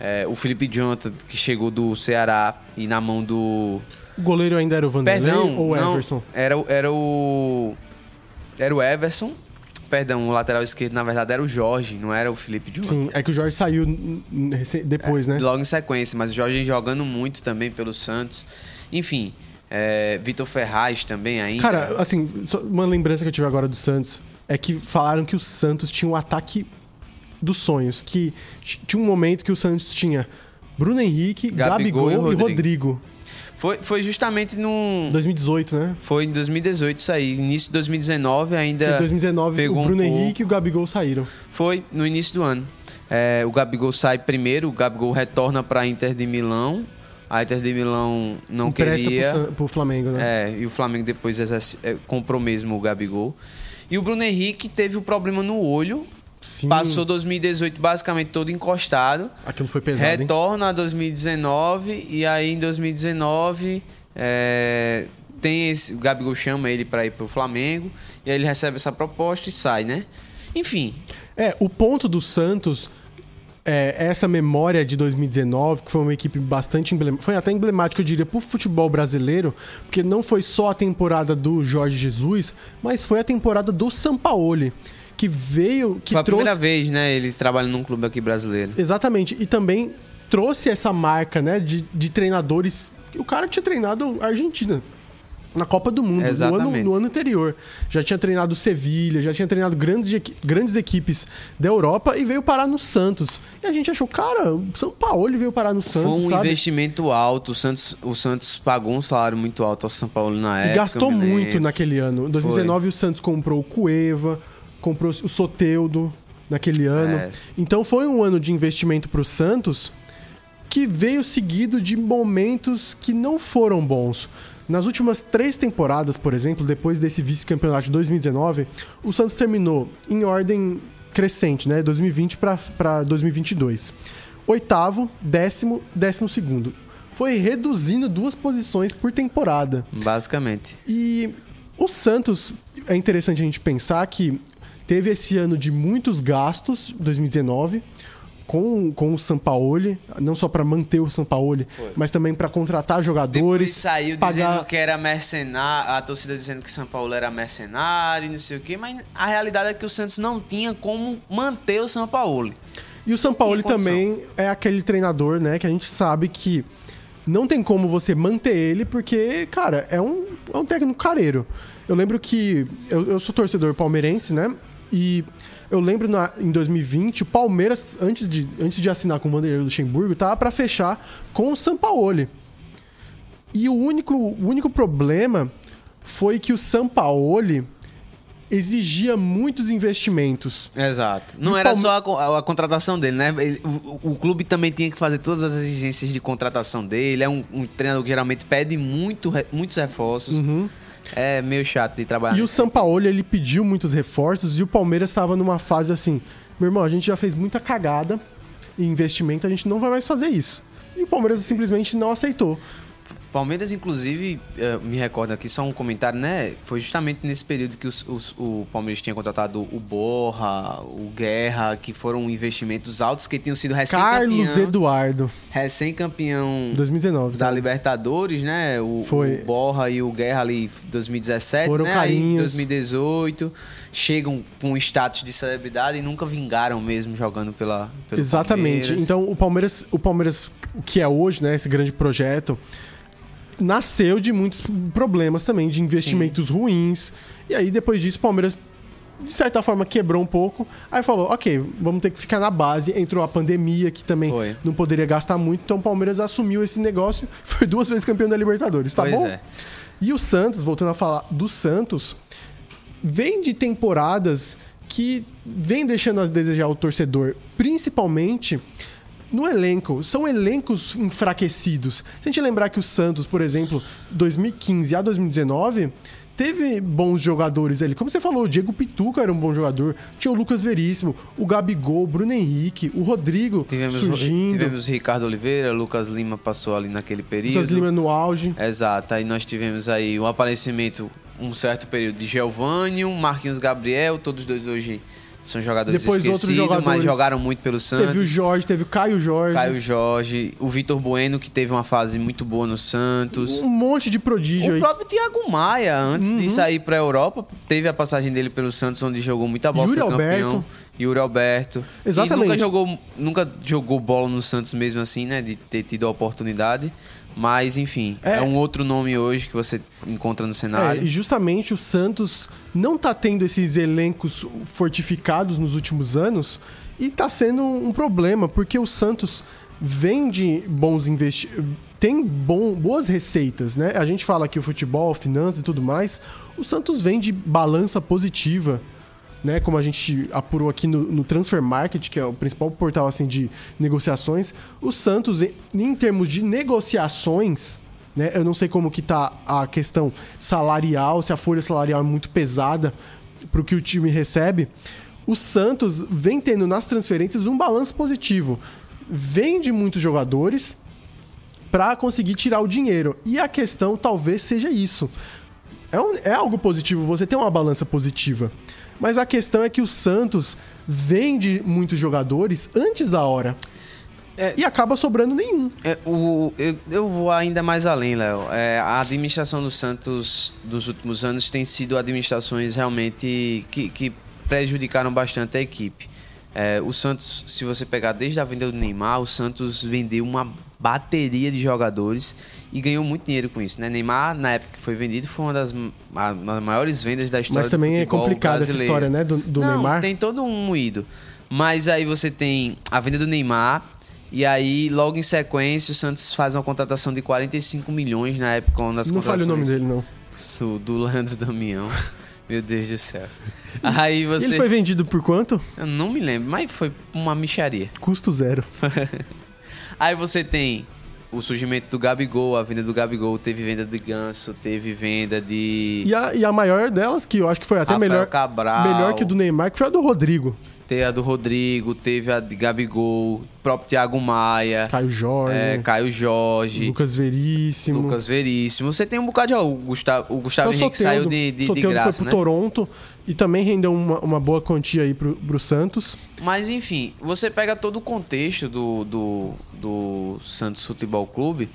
É, o Felipe Jonathan, que chegou do Ceará e na mão do. O goleiro ainda era o Vanderlei Perdão, ou o Everson? Era, o- era o. Era o Everson. Perdão, o lateral esquerdo, na verdade, era o Jorge, não era o Felipe Jonathan. Sim, é que o Jorge saiu depois, né? Logo em sequência, mas o Jorge jogando muito também pelo Santos. Enfim, é, Vitor Ferraz também ainda. Cara, assim, uma lembrança que eu tive agora do Santos é que falaram que o Santos tinha o ataque dos sonhos. Que tinha um momento que o Santos tinha Bruno Henrique, Gabigol Gabigol, e Rodrigo. Rodrigo. foi, foi justamente no. 2018, né? Foi em 2018 isso aí. Início de 2019 ainda. Em 2019 pegou o um Bruno pouco. Henrique e o Gabigol saíram. Foi no início do ano. É, o Gabigol sai primeiro, o Gabigol retorna para Inter de Milão. A Inter de Milão não Empresta queria. pro, pro Flamengo, né? É, e o Flamengo depois exerce- é, comprou mesmo o Gabigol. E o Bruno Henrique teve o problema no olho. Sim. Passou 2018 basicamente todo encostado. Aquilo foi pesado, hein? retorna a 2019 e aí em 2019 é, tem esse, o Gabigol chama ele para ir pro Flamengo e aí ele recebe essa proposta e sai, né? Enfim, É, o ponto do Santos é essa memória de 2019, que foi uma equipe bastante emblemática, foi até emblemática, eu diria, pro futebol brasileiro, porque não foi só a temporada do Jorge Jesus, mas foi a temporada do Sampaoli, que veio, que foi a trouxe primeira vez, né? Ele trabalha num clube aqui brasileiro. Exatamente. E também trouxe essa marca, né, de, de treinadores. O cara tinha treinado a Argentina na Copa do Mundo no ano, no ano anterior. Já tinha treinado o Sevilha, já tinha treinado grandes, grandes equipes da Europa e veio parar no Santos. E a gente achou, cara, o São Paulo veio parar no Santos, Foi um sabe? investimento alto. O Santos, o Santos pagou um salário muito alto ao São Paulo na época. E gastou muito naquele ano. Em 2019 o Santos comprou o Cueva, comprou o Soteudo naquele ano. É. Então foi um ano de investimento pro Santos que veio seguido de momentos que não foram bons. Nas últimas três temporadas, por exemplo, depois desse vice-campeonato de 2019, o Santos terminou em ordem crescente, né? 2020 para 2022. Oitavo, décimo, décimo segundo. Foi reduzindo duas posições por temporada. Basicamente. E o Santos, é interessante a gente pensar que teve esse ano de muitos gastos, 2019, com, com o Sampaoli, não só para manter o Sampaoli, Foi. mas também para contratar Depois jogadores. saiu pagar- dizendo que era mercenário, a torcida dizendo que São Paulo era mercenário, não sei o quê, mas a realidade é que o Santos não tinha como manter o São Paulo. E o Sampaoli também é aquele treinador, né, que a gente sabe que não tem como você manter ele, porque, cara, é um, é um técnico careiro. Eu lembro que. Eu, eu sou torcedor palmeirense, né? E eu lembro na- em 2020, o Palmeiras, antes de, antes de assinar com o Vanderlei Luxemburgo, tava para fechar com o Sampaoli. E o único, o único problema foi que o Sampaoli exigia muitos investimentos. Exato. Não E era Palme- só a, a- contratação dele, né? Ele- o, o- clube também tinha que fazer todas as exigências de contratação dele. É um, um treinador que geralmente pede muito, muitos reforços. É meio chato de trabalhar. E o Sampaoli, ele pediu muitos reforços e o Palmeiras estava numa fase assim: meu irmão, a gente já fez muita cagada em investimento, a gente não vai mais fazer isso. e o Palmeiras simplesmente não aceitou. Palmeiras, inclusive, eh, me recordo aqui só um comentário, né? Foi justamente nesse período que os, os, o Palmeiras tinha contratado o Borra, o Guerra, que foram investimentos altos que tinham sido recém-campeão. Carlos Eduardo, Recém-campeão 2019. da tá? Libertadores, né? O, Foi. o Borra e o Guerra ali 2017, Foram né? Aí, carinhos. 2018 chegam com status de celebridade e nunca vingaram mesmo jogando pela Exatamente. Palmeiras. Então o Palmeiras, o Palmeiras, o que é hoje, né, esse grande projeto, nasceu de muitos problemas também, de investimentos ruins. E aí depois disso o Palmeiras de certa forma quebrou um pouco. Aí falou, ok, vamos ter que ficar na base. Entrou a pandemia, que também Foi. não poderia gastar muito. Então o Palmeiras assumiu esse negócio. Foi duas vezes campeão da Libertadores, tá Pois bom? é. E o Santos, voltando a falar do Santos, vem de temporadas que vem deixando a desejar o torcedor, principalmente no elenco. São elencos enfraquecidos. Se a gente lembrar que o Santos, por exemplo, 2015 a 2019, teve bons jogadores ali. Como você falou, o Diego Pituca era um bom jogador. Tinha o Lucas Veríssimo, o Gabigol, o Bruno Henrique, o Rodrigo Tivemos, surgindo. tivemos Ricardo Oliveira, Lucas Lima passou ali naquele período. Lucas Lima no auge. Exato, aí nós tivemos aí o aparecimento, um certo período de Geovânio, Marquinhos Gabriel, todos dois hoje são jogadores Depois outros esquecidos, mas jogadores. jogaram muito pelo Santos. Teve o Jorge, teve o Caio Jorge. Caio Jorge, o Vitor Bueno, que teve uma fase muito boa no Santos. Um monte de prodígio O aí. próprio Thiago Maia, antes Uhum. de sair pra Europa, teve a passagem dele pelo Santos, onde jogou muita bola, Yuri foi campeão. Alberto. Yuri Alberto. Exatamente. E nunca jogou, nunca jogou bola no Santos mesmo assim, né? De ter tido a oportunidade. Mas, enfim, é, É. um outro nome hoje que você encontra no É, cenário. e justamente o Santos não tá tendo esses elencos fortificados nos últimos anos e tá sendo um problema, porque o Santos vende bons investimentos. Tem bom, boas receitas, né? A gente fala aqui o futebol, finanças e tudo mais. O Santos vende balança positiva, né? Como a gente apurou aqui no, no Transfer Market, que é o principal portal assim de negociações. O Santos, em, em termos de negociações, né? Eu não sei como que tá a questão salarial, se a folha salarial é muito pesada pro que o time recebe. O Santos vem tendo nas transferências um balanço positivo. Vende muitos jogadores para conseguir tirar o dinheiro. E a questão talvez seja isso. É, um- é algo positivo você ter uma balança positiva. Mas a questão é que o Santos vende muitos jogadores antes da hora. É. E acaba sobrando nenhum. É, o, eu, eu vou ainda mais além, Léo. É, a administração do Santos dos últimos anos tem sido administrações realmente que, que prejudicaram bastante a equipe. É, o Santos, se você pegar desde a venda do Neymar, o Santos vendeu uma bateria de jogadores e ganhou muito dinheiro com isso. Né? Neymar, na época que foi vendido, foi uma das ma- ma- maiores vendas da história Mas também do é complicada essa história, né? Do, do Não, Neymar. tem todo um moído. Mas aí você tem a venda do Neymar. E aí, logo em sequência, o Santos faz uma contratação de 45 milhões na época uma das Não fale o nome dele, não. Do, do Leandro Damião. Meu Deus do céu. Aí você. Ele foi vendido por quanto? Eu não me lembro, mas foi uma micharia. Custo zero. Aí você tem o surgimento do Gabigol, a venda do Gabigol, teve venda de Ganso, teve venda de. E a, e a maior delas, que eu acho que foi até Rafael melhor, Cabral. melhor que do Neymar, que foi a do Rodrigo. Teve a do Rodrigo, teve a de Gabigol, próprio Thiago Maia, Caio Jorge, é, Caio Jorge, Lucas Veríssimo. Lucas Veríssimo. Você tem um bocado de. ó, O Gustavo, o Gustavo Então, Henrique saiu de, de, de graça, foi né? pro Toronto e também rendeu uma, uma boa quantia aí pro, pro Santos. Mas enfim, você pega todo o contexto do, do, do Santos Futebol Clube,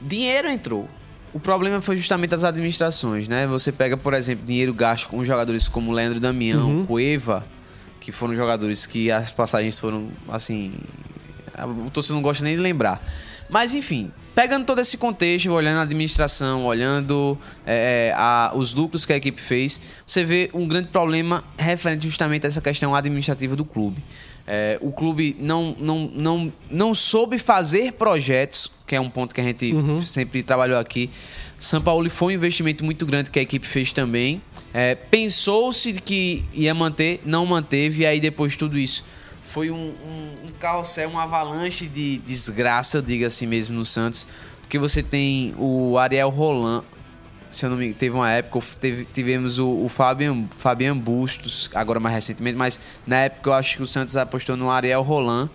dinheiro entrou. O problema foi justamente as administrações, né? Você pega, por exemplo, dinheiro gasto com jogadores como Leandro Damião, Uhum. Cueva, que foram jogadores que as passagens foram, assim... O torcedor não gosta nem de lembrar. Mas enfim, pegando todo esse contexto, olhando a administração, olhando é, a- os lucros que a equipe fez, você vê um grande problema referente justamente a essa questão administrativa do clube. É, o clube não, não, não, não soube fazer projetos, que é um ponto que a gente sempre trabalhou aqui. São Paulo foi um investimento muito grande que a equipe fez também. É, Pensou-se que ia manter, não manteve, e aí depois de tudo isso foi um, um, um carrossel, uma avalanche de desgraça, eu digo assim mesmo, no Santos. Porque você tem o Ariel Roland, se eu não me teve uma época, teve- tivemos o, o Fabian, Fabian Bustos, agora mais recentemente, mas na época eu acho que o Santos apostou no Ariel Roland,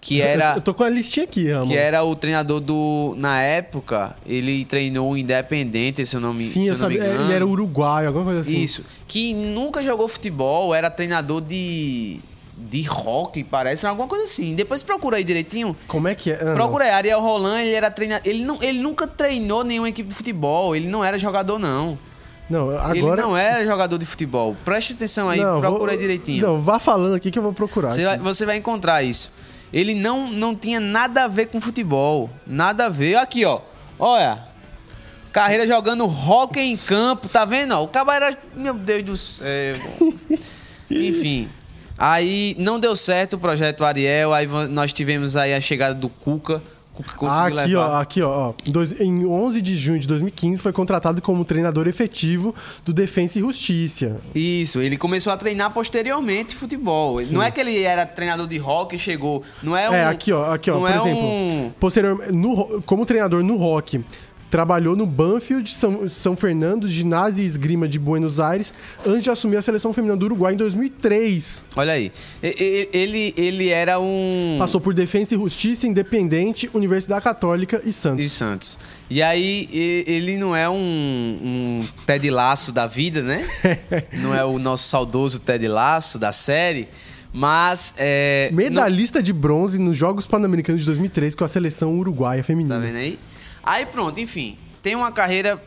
que era Eu tô com a listinha aqui, Ramon. que era o treinador do na época, ele treinou o Independente, se eu não me, Sim, se eu sabia. Ele era uruguaio, alguma coisa assim. Isso. Que nunca jogou futebol, era treinador de. De rock, parece, alguma coisa assim. Depois procura aí direitinho. Como é que é? Ah. Procura aí, Ariel Roland, ele era treinador. Ele, não, ele nunca treinou nenhuma equipe de futebol, ele não era jogador, não. Não, agora. Ele não era jogador de futebol. Preste atenção aí, Não, procura vou- aí direitinho. Não, vá falando aqui que eu vou procurar. Você vai, você vai encontrar isso. Ele não, não tinha nada a ver com futebol. Nada a ver. Aqui, ó. Olha. Carreira jogando hockey em campo, tá vendo? ó? O cara era. Meu Deus do céu. Enfim. Aí não deu certo o projeto Ariel. Aí nós tivemos aí a chegada do Cuca. Ah, aqui, levar. ó, aqui, ó. ó. Em dois- Em 11 de junho de 2015, foi contratado como treinador efetivo do Defensa e Justiça. Isso, ele começou a treinar posteriormente futebol. Não é que ele era treinador de hockey e chegou. Não é um. É, aqui, ó, aqui, ó, por é exemplo. um- Posterior, no, como treinador no rock, trabalhou no Banfield São, São Fernando, ginásio e esgrima de Buenos Aires, antes de assumir a seleção feminina do Uruguai em 2003. Olha aí. Ele, ele era um. Passou por Defensa e Justiça, Independente, Universidade Católica e Santos. E Santos. E aí, ele não é um, um Ted Laço da vida, né? não é o nosso saudoso Ted Laço da série, mas. É, Medalhista de bronze nos Jogos Pan-Americanos de 2003 com a seleção uruguaia não- feminina. Tá vendo aí? Aí pronto, enfim. Tem uma carreira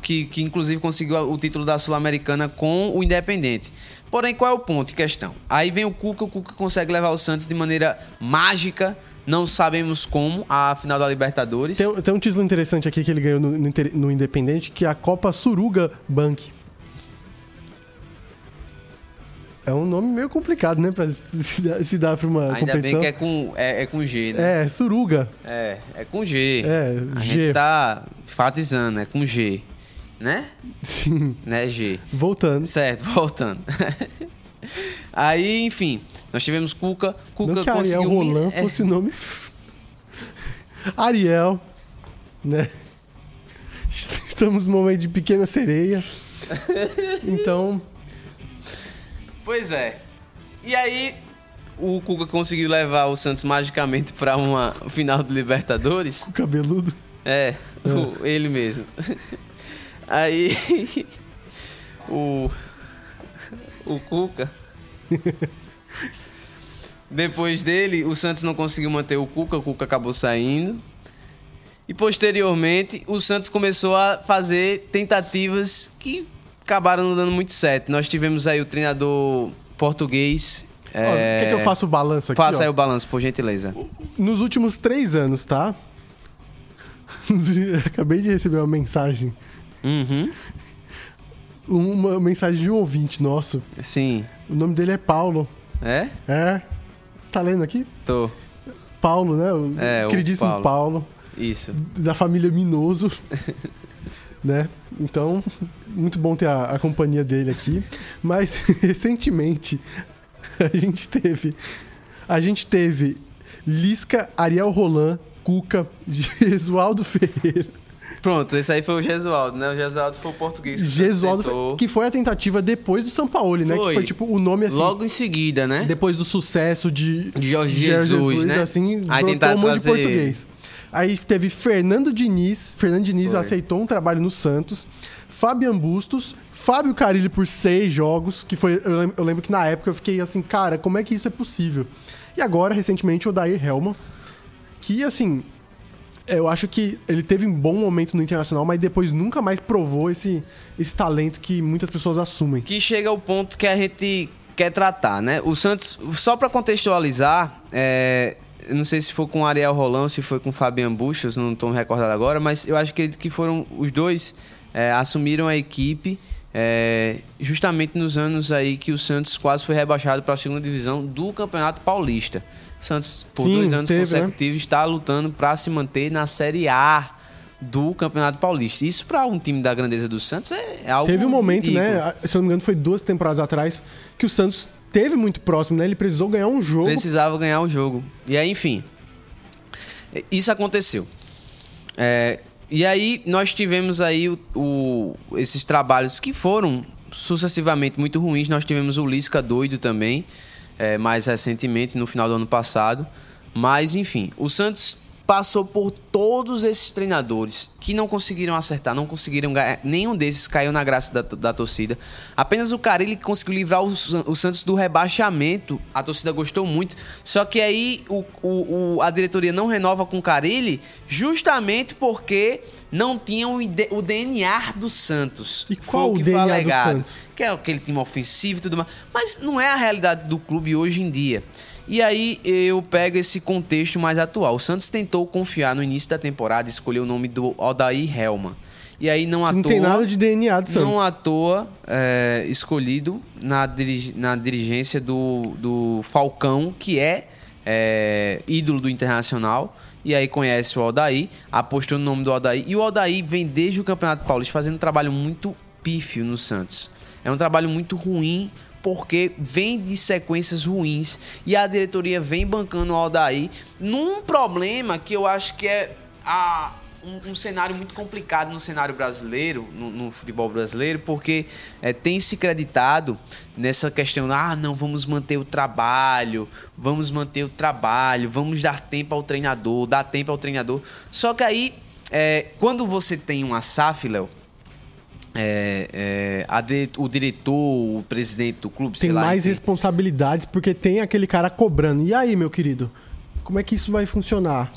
que, que inclusive conseguiu o título da Sul-Americana com o Independente. Porém, qual é o ponto em questão? Aí vem o Cuca, o Cuca consegue levar o Santos de maneira mágica, não sabemos como, à final da Libertadores. Tem, tem um título interessante aqui que ele ganhou no, no no Independente, que é a Copa Suruga Bank. É um nome meio complicado, né? Pra se dar, pra uma Ainda competição. bem que é com, é, é com G, né? É, Suruga. É, é com G. É, A G. gente tá enfatizando, é com G. Né? Sim. Né, G. Voltando. Certo, voltando. Aí, enfim, nós tivemos Cuca. Cuca Não que Ariel conseguiu... mi- Roland é, fosse o nome. Ariel, né? Estamos num momento de pequena sereia. Então, Pois é. E aí, o Cuca conseguiu levar o Santos magicamente pra uma final de Libertadores. o cabeludo. É, o- ele mesmo. Aí, o, o Cuca. Depois dele, o Santos não conseguiu manter o Cuca, o Cuca acabou saindo. E posteriormente, o Santos começou a fazer tentativas que acabaram não dando muito certo. Nós tivemos aí o treinador português. Ó, é, Quer que eu faça o balanço aqui? Faça ó? aí o balanço, por gentileza. Nos últimos três anos, tá? Acabei de receber uma mensagem. Uhum. Uma mensagem de um ouvinte nosso. Sim. O nome dele é Paulo. É? É. Tá lendo aqui? Tô. Paulo, né? O É, o queridíssimo Paulo. Paulo. Isso. da família Minoso. né? Então, muito bom ter a, a companhia dele aqui. Mas recentemente a gente teve. A gente teve Lisca, Ariel Roland, Cuca, Gesualdo Ferreira. Pronto, esse aí foi o Gesualdo, né? O Gesualdo foi o português que Gesualdo, que foi a tentativa depois do Sampaoli, né? Foi. Que foi tipo o nome assim. Logo em seguida, né? Depois do sucesso de De Jorge Jesus, né? assim, Aí tentaram um trazer português. Aí teve Fernando Diniz, Fernando Diniz Foi. aceitou um trabalho no Santos, Fabian Bustos, Fábio Carilli por seis jogos, que foi, eu lembro, eu lembro que na época eu fiquei assim, cara, como é que isso é possível? E agora, recentemente, o Dair Helman, que assim, eu acho que ele teve um bom momento no Internacional, mas depois nunca mais provou esse, esse talento que muitas pessoas assumem. Que chega ao ponto que a gente quer tratar, né? O Santos, só pra contextualizar, é, não sei se foi com o Ariel Roland ou se foi com o Fabian Buchos, não estou me recordado agora, mas eu acho que, que foram os dois é, assumiram a equipe é, justamente nos anos aí que o Santos quase foi rebaixado para a segunda divisão do Campeonato Paulista. Santos, por Sim, dois anos teve, né? consecutivos, está lutando para se manter na Série A do Campeonato Paulista. Isso para um time da grandeza do Santos é algo Teve um momento, ridículo. né? Se eu não me engano, foi duas temporadas atrás, que o Santos teve muito próximo, né? Ele precisou ganhar um jogo. Precisava ganhar o jogo. E aí, enfim. Isso aconteceu. É, e aí nós tivemos aí o, o- esses trabalhos que foram sucessivamente muito ruins. Nós tivemos o Lisca doido também, é, mais recentemente, no final do ano passado. Mas, enfim, o Santos passou por todos esses treinadores que não conseguiram acertar, não conseguiram ganhar. Nenhum desses caiu na graça da, da torcida. Apenas o Carilli conseguiu livrar o, o, Santos do rebaixamento. A torcida gostou muito. Só que aí o, o, a diretoria não renova com o Carilli justamente porque não tinham o DNA do Santos. E qual o, o DNA alegado, do Santos? Que é aquele time ofensivo e tudo mais. Mas não é a realidade do clube hoje em dia. E aí eu pego esse contexto mais atual. O Santos tentou confiar no início da temporada, escolher o nome do Odair Helman. E aí não à Não toa, tem nada de DNA do Santos. Não à toa é, escolhido na, na dirigência do, do Falcão, que é, é, ídolo do Internacional. E aí conhece o Aldair, apostou no nome do Aldair. E o Aldair vem desde o Campeonato Paulista fazendo um trabalho muito pífio no Santos. É um trabalho muito ruim porque vem de sequências ruins e a diretoria vem bancando o Aldair num problema que eu acho que é a, um, um, cenário muito complicado no cenário brasileiro, no, no futebol brasileiro, porque é, tem se creditado nessa questão, ah, não, vamos manter o trabalho, vamos manter o trabalho, vamos dar tempo ao treinador, dar tempo ao treinador. Só que aí, é, quando você tem uma SAF, Léo, é, é, de, o diretor, o presidente do clube, tem lá, mais responsabilidades porque tem aquele cara cobrando. E aí, meu querido, como é que isso vai funcionar?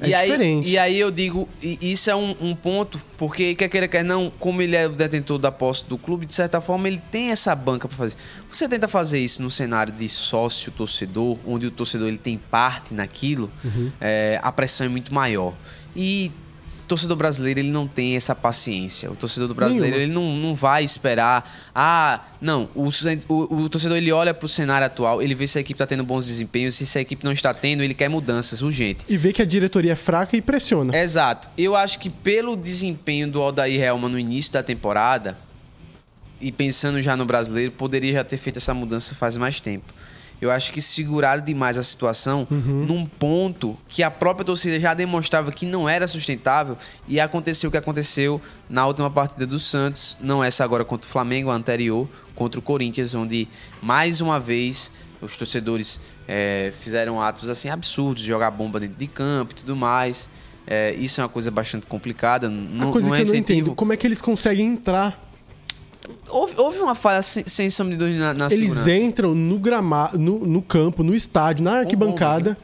É e diferente. Aí, e aí eu digo, isso é um, um, ponto, porque quer queira, quer não, como ele é o detentor da posse do clube, de certa forma ele tem essa banca para fazer. Você tenta fazer isso no cenário de sócio-torcedor, onde o torcedor ele tem parte naquilo, uhum. é, a pressão é muito maior. E torcedor brasileiro ele não tem essa paciência. O torcedor do brasileiro ele não, não vai esperar. Ah, não. O, o, o torcedor ele olha para o cenário atual, ele vê se a equipe está tendo bons desempenhos, se a equipe não está tendo, ele quer mudanças urgentes. E vê que a diretoria é fraca e pressiona. Exato. Eu acho que pelo desempenho do Aldair Helman no início da temporada, e pensando já no brasileiro, poderia já ter feito essa mudança faz mais tempo eu acho que seguraram demais a situação uhum. num ponto que a própria torcida já demonstrava que não era sustentável e aconteceu o que aconteceu na última partida do Santos, não essa agora contra o Flamengo, a anterior contra o Corinthians, onde mais uma vez os torcedores é, fizeram atos assim absurdos, jogar bomba dentro de campo e tudo mais. É, isso é uma coisa bastante complicada. Não, a coisa não é que eu não entendo, como é que eles conseguem entrar Houve, houve uma falha sem, sem sombra de dúvida na, na Eles segurança. entram no gramado, no, no, campo, no estádio, na arquibancada.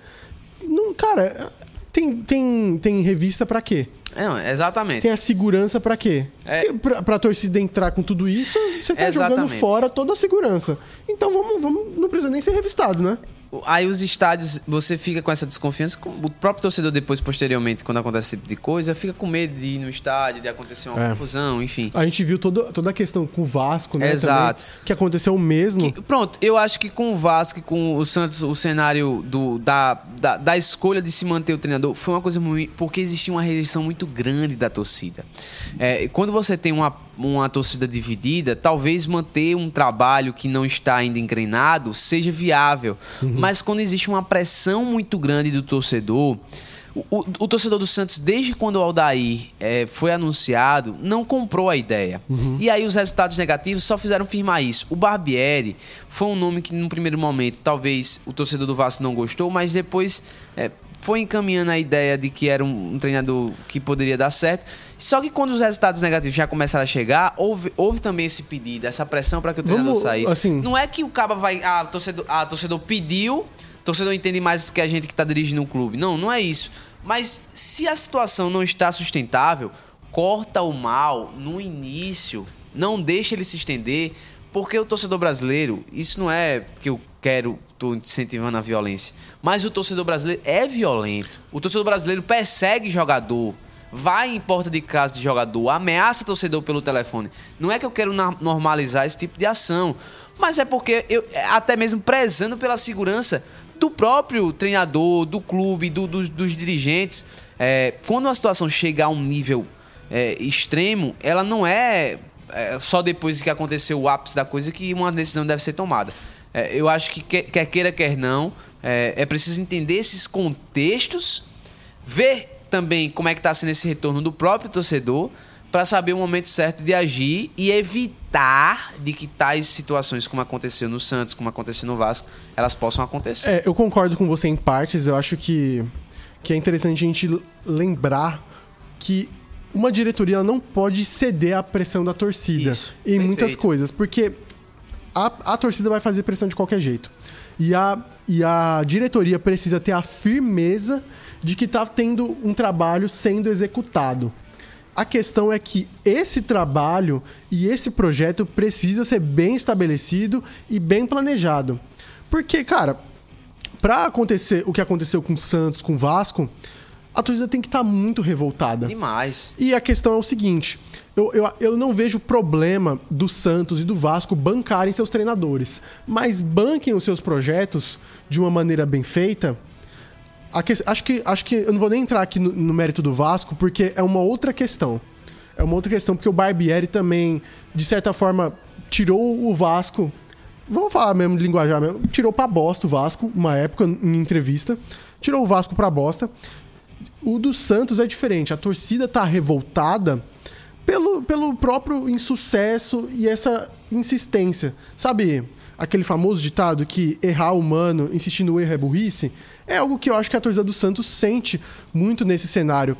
Não, cara, tem, tem, tem revista para quê? É, exatamente. Tem a segurança para quê? É... Pra, pra torcida entrar com tudo isso, você tá exatamente. jogando fora toda a segurança. Então vamos, vamos, não precisa nem ser revistado, né? Aí os estádios, você fica com essa desconfiança. O próprio torcedor, depois, posteriormente, quando acontece esse tipo de coisa, fica com medo de ir no estádio, de acontecer uma é. confusão, enfim. A gente viu todo, toda a questão com o Vasco, né? Exato. Também, que aconteceu o mesmo. Que, pronto, eu acho que com o Vasco e com o Santos, o cenário do, da, da, da, escolha de se manter o treinador foi uma coisa muito. Porque existia uma rejeição muito grande da torcida. É, quando você tem uma uma torcida dividida, talvez manter um trabalho que não está ainda engrenado seja viável. Uhum. Mas quando existe uma pressão muito grande do torcedor, o, o, o, torcedor do Santos, desde quando o Aldair é, foi anunciado, não comprou a ideia. Uhum. E aí os resultados negativos só fizeram firmar isso. O Barbieri foi um nome que, no primeiro momento, talvez o torcedor do Vasco não gostou, mas depois é, foi encaminhando a ideia de que era um, um, treinador que poderia dar certo. Só que quando os resultados negativos já começaram a chegar, houve, houve também esse pedido, essa pressão para que o treinador Vamos, saísse. Assim... Não é que o Caba vai. A torcedor, a torcedor pediu, torcedor entende mais do que a gente que está dirigindo o clube. Não, não é isso. Mas se a situação não está sustentável, corta o mal no início, não deixa ele se estender, porque o torcedor brasileiro, isso não é que eu quero, tô incentivando a violência, mas o torcedor brasileiro é violento. O torcedor brasileiro persegue jogador, vai em porta de casa de jogador, ameaça torcedor pelo telefone. Não é que eu quero normalizar esse tipo de ação, mas é porque eu, até mesmo prezando pela segurança do próprio treinador, do clube, do, dos, dos, dirigentes. É, quando uma situação chega a um nível é, extremo, ela não é, é, só depois que aconteceu o ápice da coisa que uma decisão deve ser tomada. É, eu acho que quer queira, quer não, é, é preciso entender esses contextos, ver também como é que está sendo esse retorno do próprio torcedor, para saber o momento certo de agir e evitar de que tais situações como aconteceu no Santos, como aconteceu no Vasco, elas possam acontecer. É, eu concordo com você em partes. Eu acho que, que é interessante a gente lembrar que uma diretoria não pode ceder à pressão da torcida Isso, em perfeito. muitas coisas, porque a, a torcida vai fazer pressão de qualquer jeito. E a, e a diretoria precisa ter a firmeza de que está tendo um trabalho sendo executado. A questão é que esse trabalho e esse projeto precisa ser bem estabelecido e bem planejado. Porque, cara, para acontecer o que aconteceu com o Santos, com o Vasco, a torcida tem que estar muito revoltada. Demais. E a questão é o seguinte: eu, eu, eu não vejo problema do Santos e do Vasco bancarem seus treinadores, mas banquem os seus projetos de uma maneira bem feita. Acho, que, acho que eu não vou nem entrar aqui no, no mérito do Vasco, porque é uma outra questão. É uma outra questão, porque o Barbieri também, de certa forma, tirou o Vasco. Vamos falar mesmo de linguajar mesmo. Tirou pra bosta o Vasco, uma época, em entrevista. Tirou o Vasco pra bosta. O do Santos é diferente. A torcida tá revoltada pelo, pelo próprio insucesso e essa insistência. Sabe aquele famoso ditado que errar humano, insistir no erro é burrice? É algo que eu acho que a torcida do Santos sente muito nesse cenário.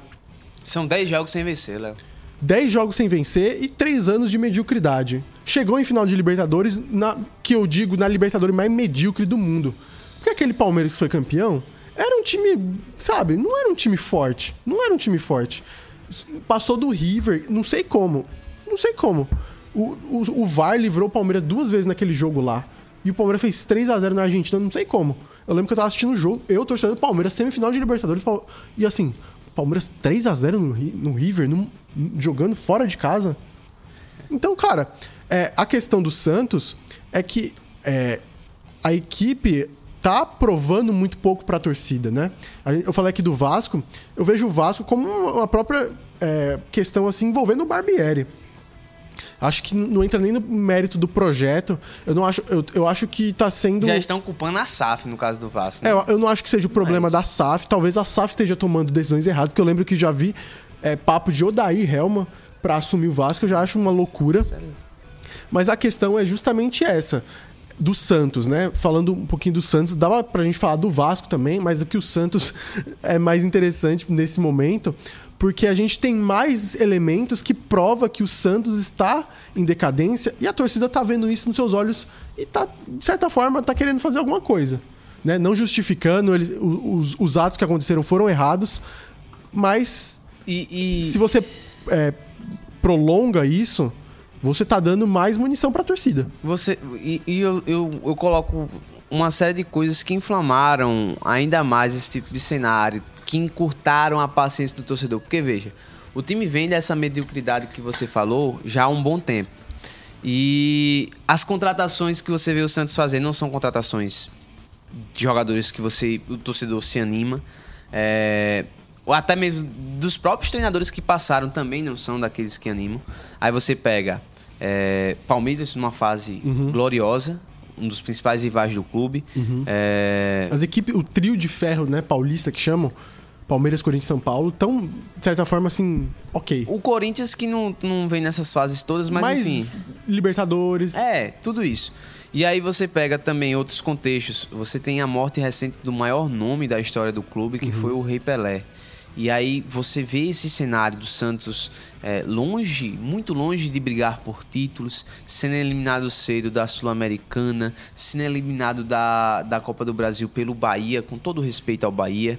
São 10 jogos sem vencer, Léo. 10 jogos sem vencer e 3 anos de mediocridade. Chegou em final de Libertadores, na, que eu digo na Libertadores mais medíocre do mundo. Porque aquele Palmeiras que foi campeão era um time, sabe, não era um time forte. Não era um time forte. Passou do River, não sei como. Não sei como. O, o, o VAR livrou o Palmeiras duas vezes naquele jogo lá. E o Palmeiras fez 3 a 0 na Argentina, não sei como. Eu lembro que eu tava assistindo o jogo, eu, torcedor do Palmeiras, semifinal de Libertadores. E assim, Palmeiras 3 a 0 no, no River, num- jogando fora de casa. Então, cara, é, a questão do Santos é que é, a equipe tá provando muito pouco pra torcida, né? A Eu falei aqui do Vasco, eu vejo o Vasco como uma própria é, questão assim envolvendo o Barbieri. Acho que não entra nem no mérito do projeto. Eu não acho, eu, eu acho que tá sendo Já estão culpando a SAF no caso do Vasco. é, Né? eu, eu não acho que seja o problema Mas- da SAF. Talvez a SAF esteja tomando decisões erradas, porque eu lembro que já vi é, papo de Odair Helma pra assumir o Vasco. Eu já acho uma loucura. Mas a questão é justamente essa. Do Santos, né? Falando um pouquinho do Santos, dava pra gente falar do Vasco também, mas o que o Santos é mais interessante nesse momento, porque a gente tem mais elementos que prova que o Santos está em decadência e a torcida tá vendo isso nos seus olhos e tá, de certa forma, tá querendo fazer alguma coisa. Né? Não justificando, eles, os, os atos que aconteceram foram errados, mas E, e- se você é, prolonga isso, você tá dando mais munição pra torcida. Você, e, e eu, eu, eu coloco uma série de coisas que inflamaram ainda mais esse tipo de cenário, que encurtaram a paciência do torcedor. Porque, veja, o time vem dessa mediocridade que você falou já há um bom tempo. E as contratações que você vê o Santos fazer não são contratações de jogadores que você, o torcedor se anima. É, ou até mesmo dos próprios treinadores que passaram também não são daqueles que animam. Aí você pega é, Palmeiras numa fase gloriosa, um dos principais rivais do clube. É, As equipes, o trio de ferro, né, paulista que chamam, Palmeiras, Corinthians e São Paulo, tão, de certa forma, assim, ok. o Corinthians que não, não vem nessas fases todas, mas, Mas enfim. Libertadores. É, tudo isso. E aí você pega também outros contextos. Você tem a morte recente do maior nome da história do clube, que foi o Rei Pelé. E aí você vê esse cenário do Santos é, longe, muito longe de brigar por títulos, sendo eliminado cedo da Sul-Americana, sendo eliminado da, da Copa do Brasil pelo Bahia, com todo respeito ao Bahia.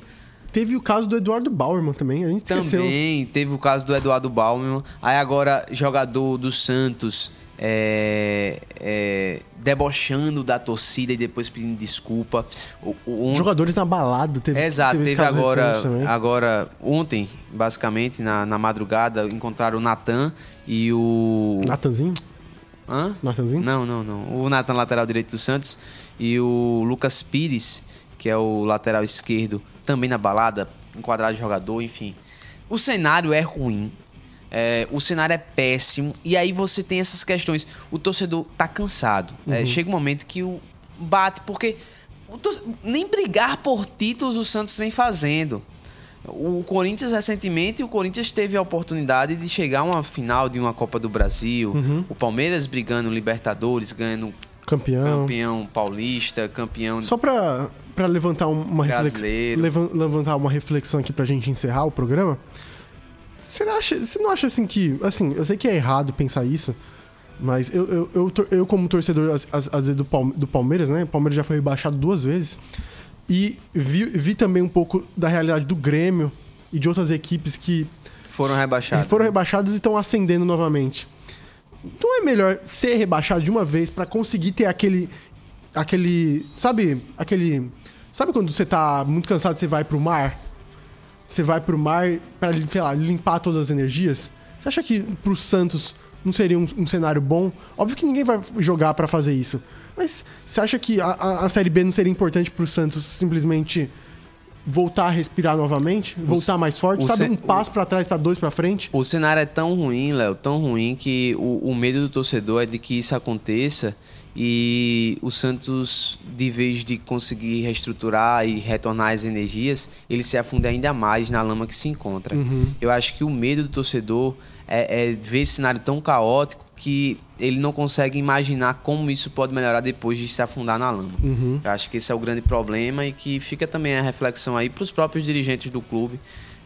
Teve o caso do Eduardo Bauerman também, a gente esqueceu. Também teve o caso do Eduardo Bauman. Aí agora, jogador do Santos é, é, debochando da torcida e depois pedindo desculpa. O, o- on- Jogadores na balada, teve, Exato, teve teve agora, agora, ontem, basicamente, na, na madrugada, encontraram o Natan e o. Natanzinho? Hã? Natanzinho? Não, não, não. O Nathan, lateral direito do Santos, e o Lucas Pires, que é o lateral esquerdo, também na balada, enquadrado de jogador, enfim. O cenário é ruim. É, o cenário é péssimo. E aí você tem essas questões. O torcedor tá cansado. É, chega um momento que o bate, porque o torce- nem brigar por títulos o Santos vem fazendo. O Corinthians recentemente, o Corinthians teve a oportunidade de chegar a uma final de uma Copa do Brasil. Uhum. O Palmeiras brigando Libertadores, ganhando Campeão. campeão paulista, campeão Só pra, pra levantar um- uma reflexão. Levantar uma reflexão aqui pra gente encerrar o programa. Você não acha, você não acha assim que. Assim, eu sei que é errado pensar isso, mas eu, eu, eu, eu como torcedor, às, vezes, do, Palme- do Palmeiras, né? O Palmeiras já foi rebaixado duas vezes. E vi, vi também um pouco da realidade do Grêmio e de outras equipes que foram rebaixados. foram rebaixados e estão ascendendo novamente. Não é melhor ser rebaixado de uma vez pra conseguir ter aquele. aquele. Sabe? Aquele. Sabe quando você tá muito cansado e você vai pro mar? Você vai pro mar pra, sei lá, limpar todas as energias? Você acha que pro Santos não seria um, um cenário bom? Óbvio que ninguém vai jogar pra fazer isso. Mas você acha que a, a, Série B não seria importante pro Santos simplesmente voltar a respirar novamente? Voltar mais forte? o Sabe? Um passo pra trás, pra dois pra frente? O cenário é tão ruim, Léo, tão ruim que o, o medo do torcedor é de que isso aconteça e o Santos, de vez de conseguir reestruturar e retornar as energias, ele se afunde ainda mais na lama que se encontra. Eu acho que o medo do torcedor é, é ver esse cenário tão caótico que ele não consegue imaginar como isso pode melhorar depois de se afundar na lama. Eu acho que esse é o grande problema e que fica também a reflexão aí para os próprios dirigentes do clube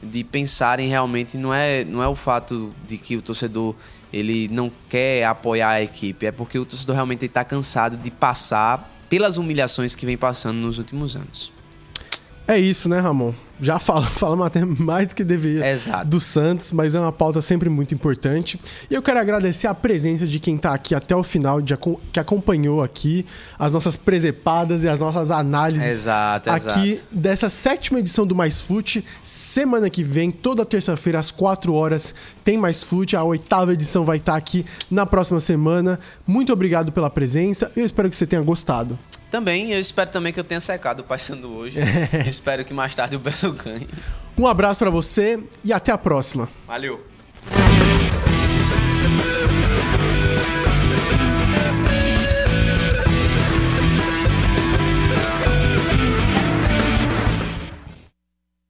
de pensarem realmente não é não é o fato de que o torcedor ele não quer apoiar a equipe é porque o torcedor realmente está cansado de passar pelas humilhações que vem passando nos últimos anos É isso, né, Ramon? Já fala, falamos até mais do que deveria Exato. do Santos, mas é uma pauta sempre muito importante. E eu quero agradecer a presença de quem tá aqui até o final, de que acompanhou aqui as nossas presepadas e as nossas análises Exato, aqui exato. dessa sétima edição do Mais Fute. Semana que vem, toda terça-feira, às 4 horas, tem Mais Fute. A oitava edição vai estar aqui na próxima semana. Muito obrigado pela presença. Eu espero que você tenha gostado. Também eu espero também que eu tenha secado o Paysandu hoje. Espero que mais tarde o Belo ganhe. Um abraço pra você e até a próxima. valeu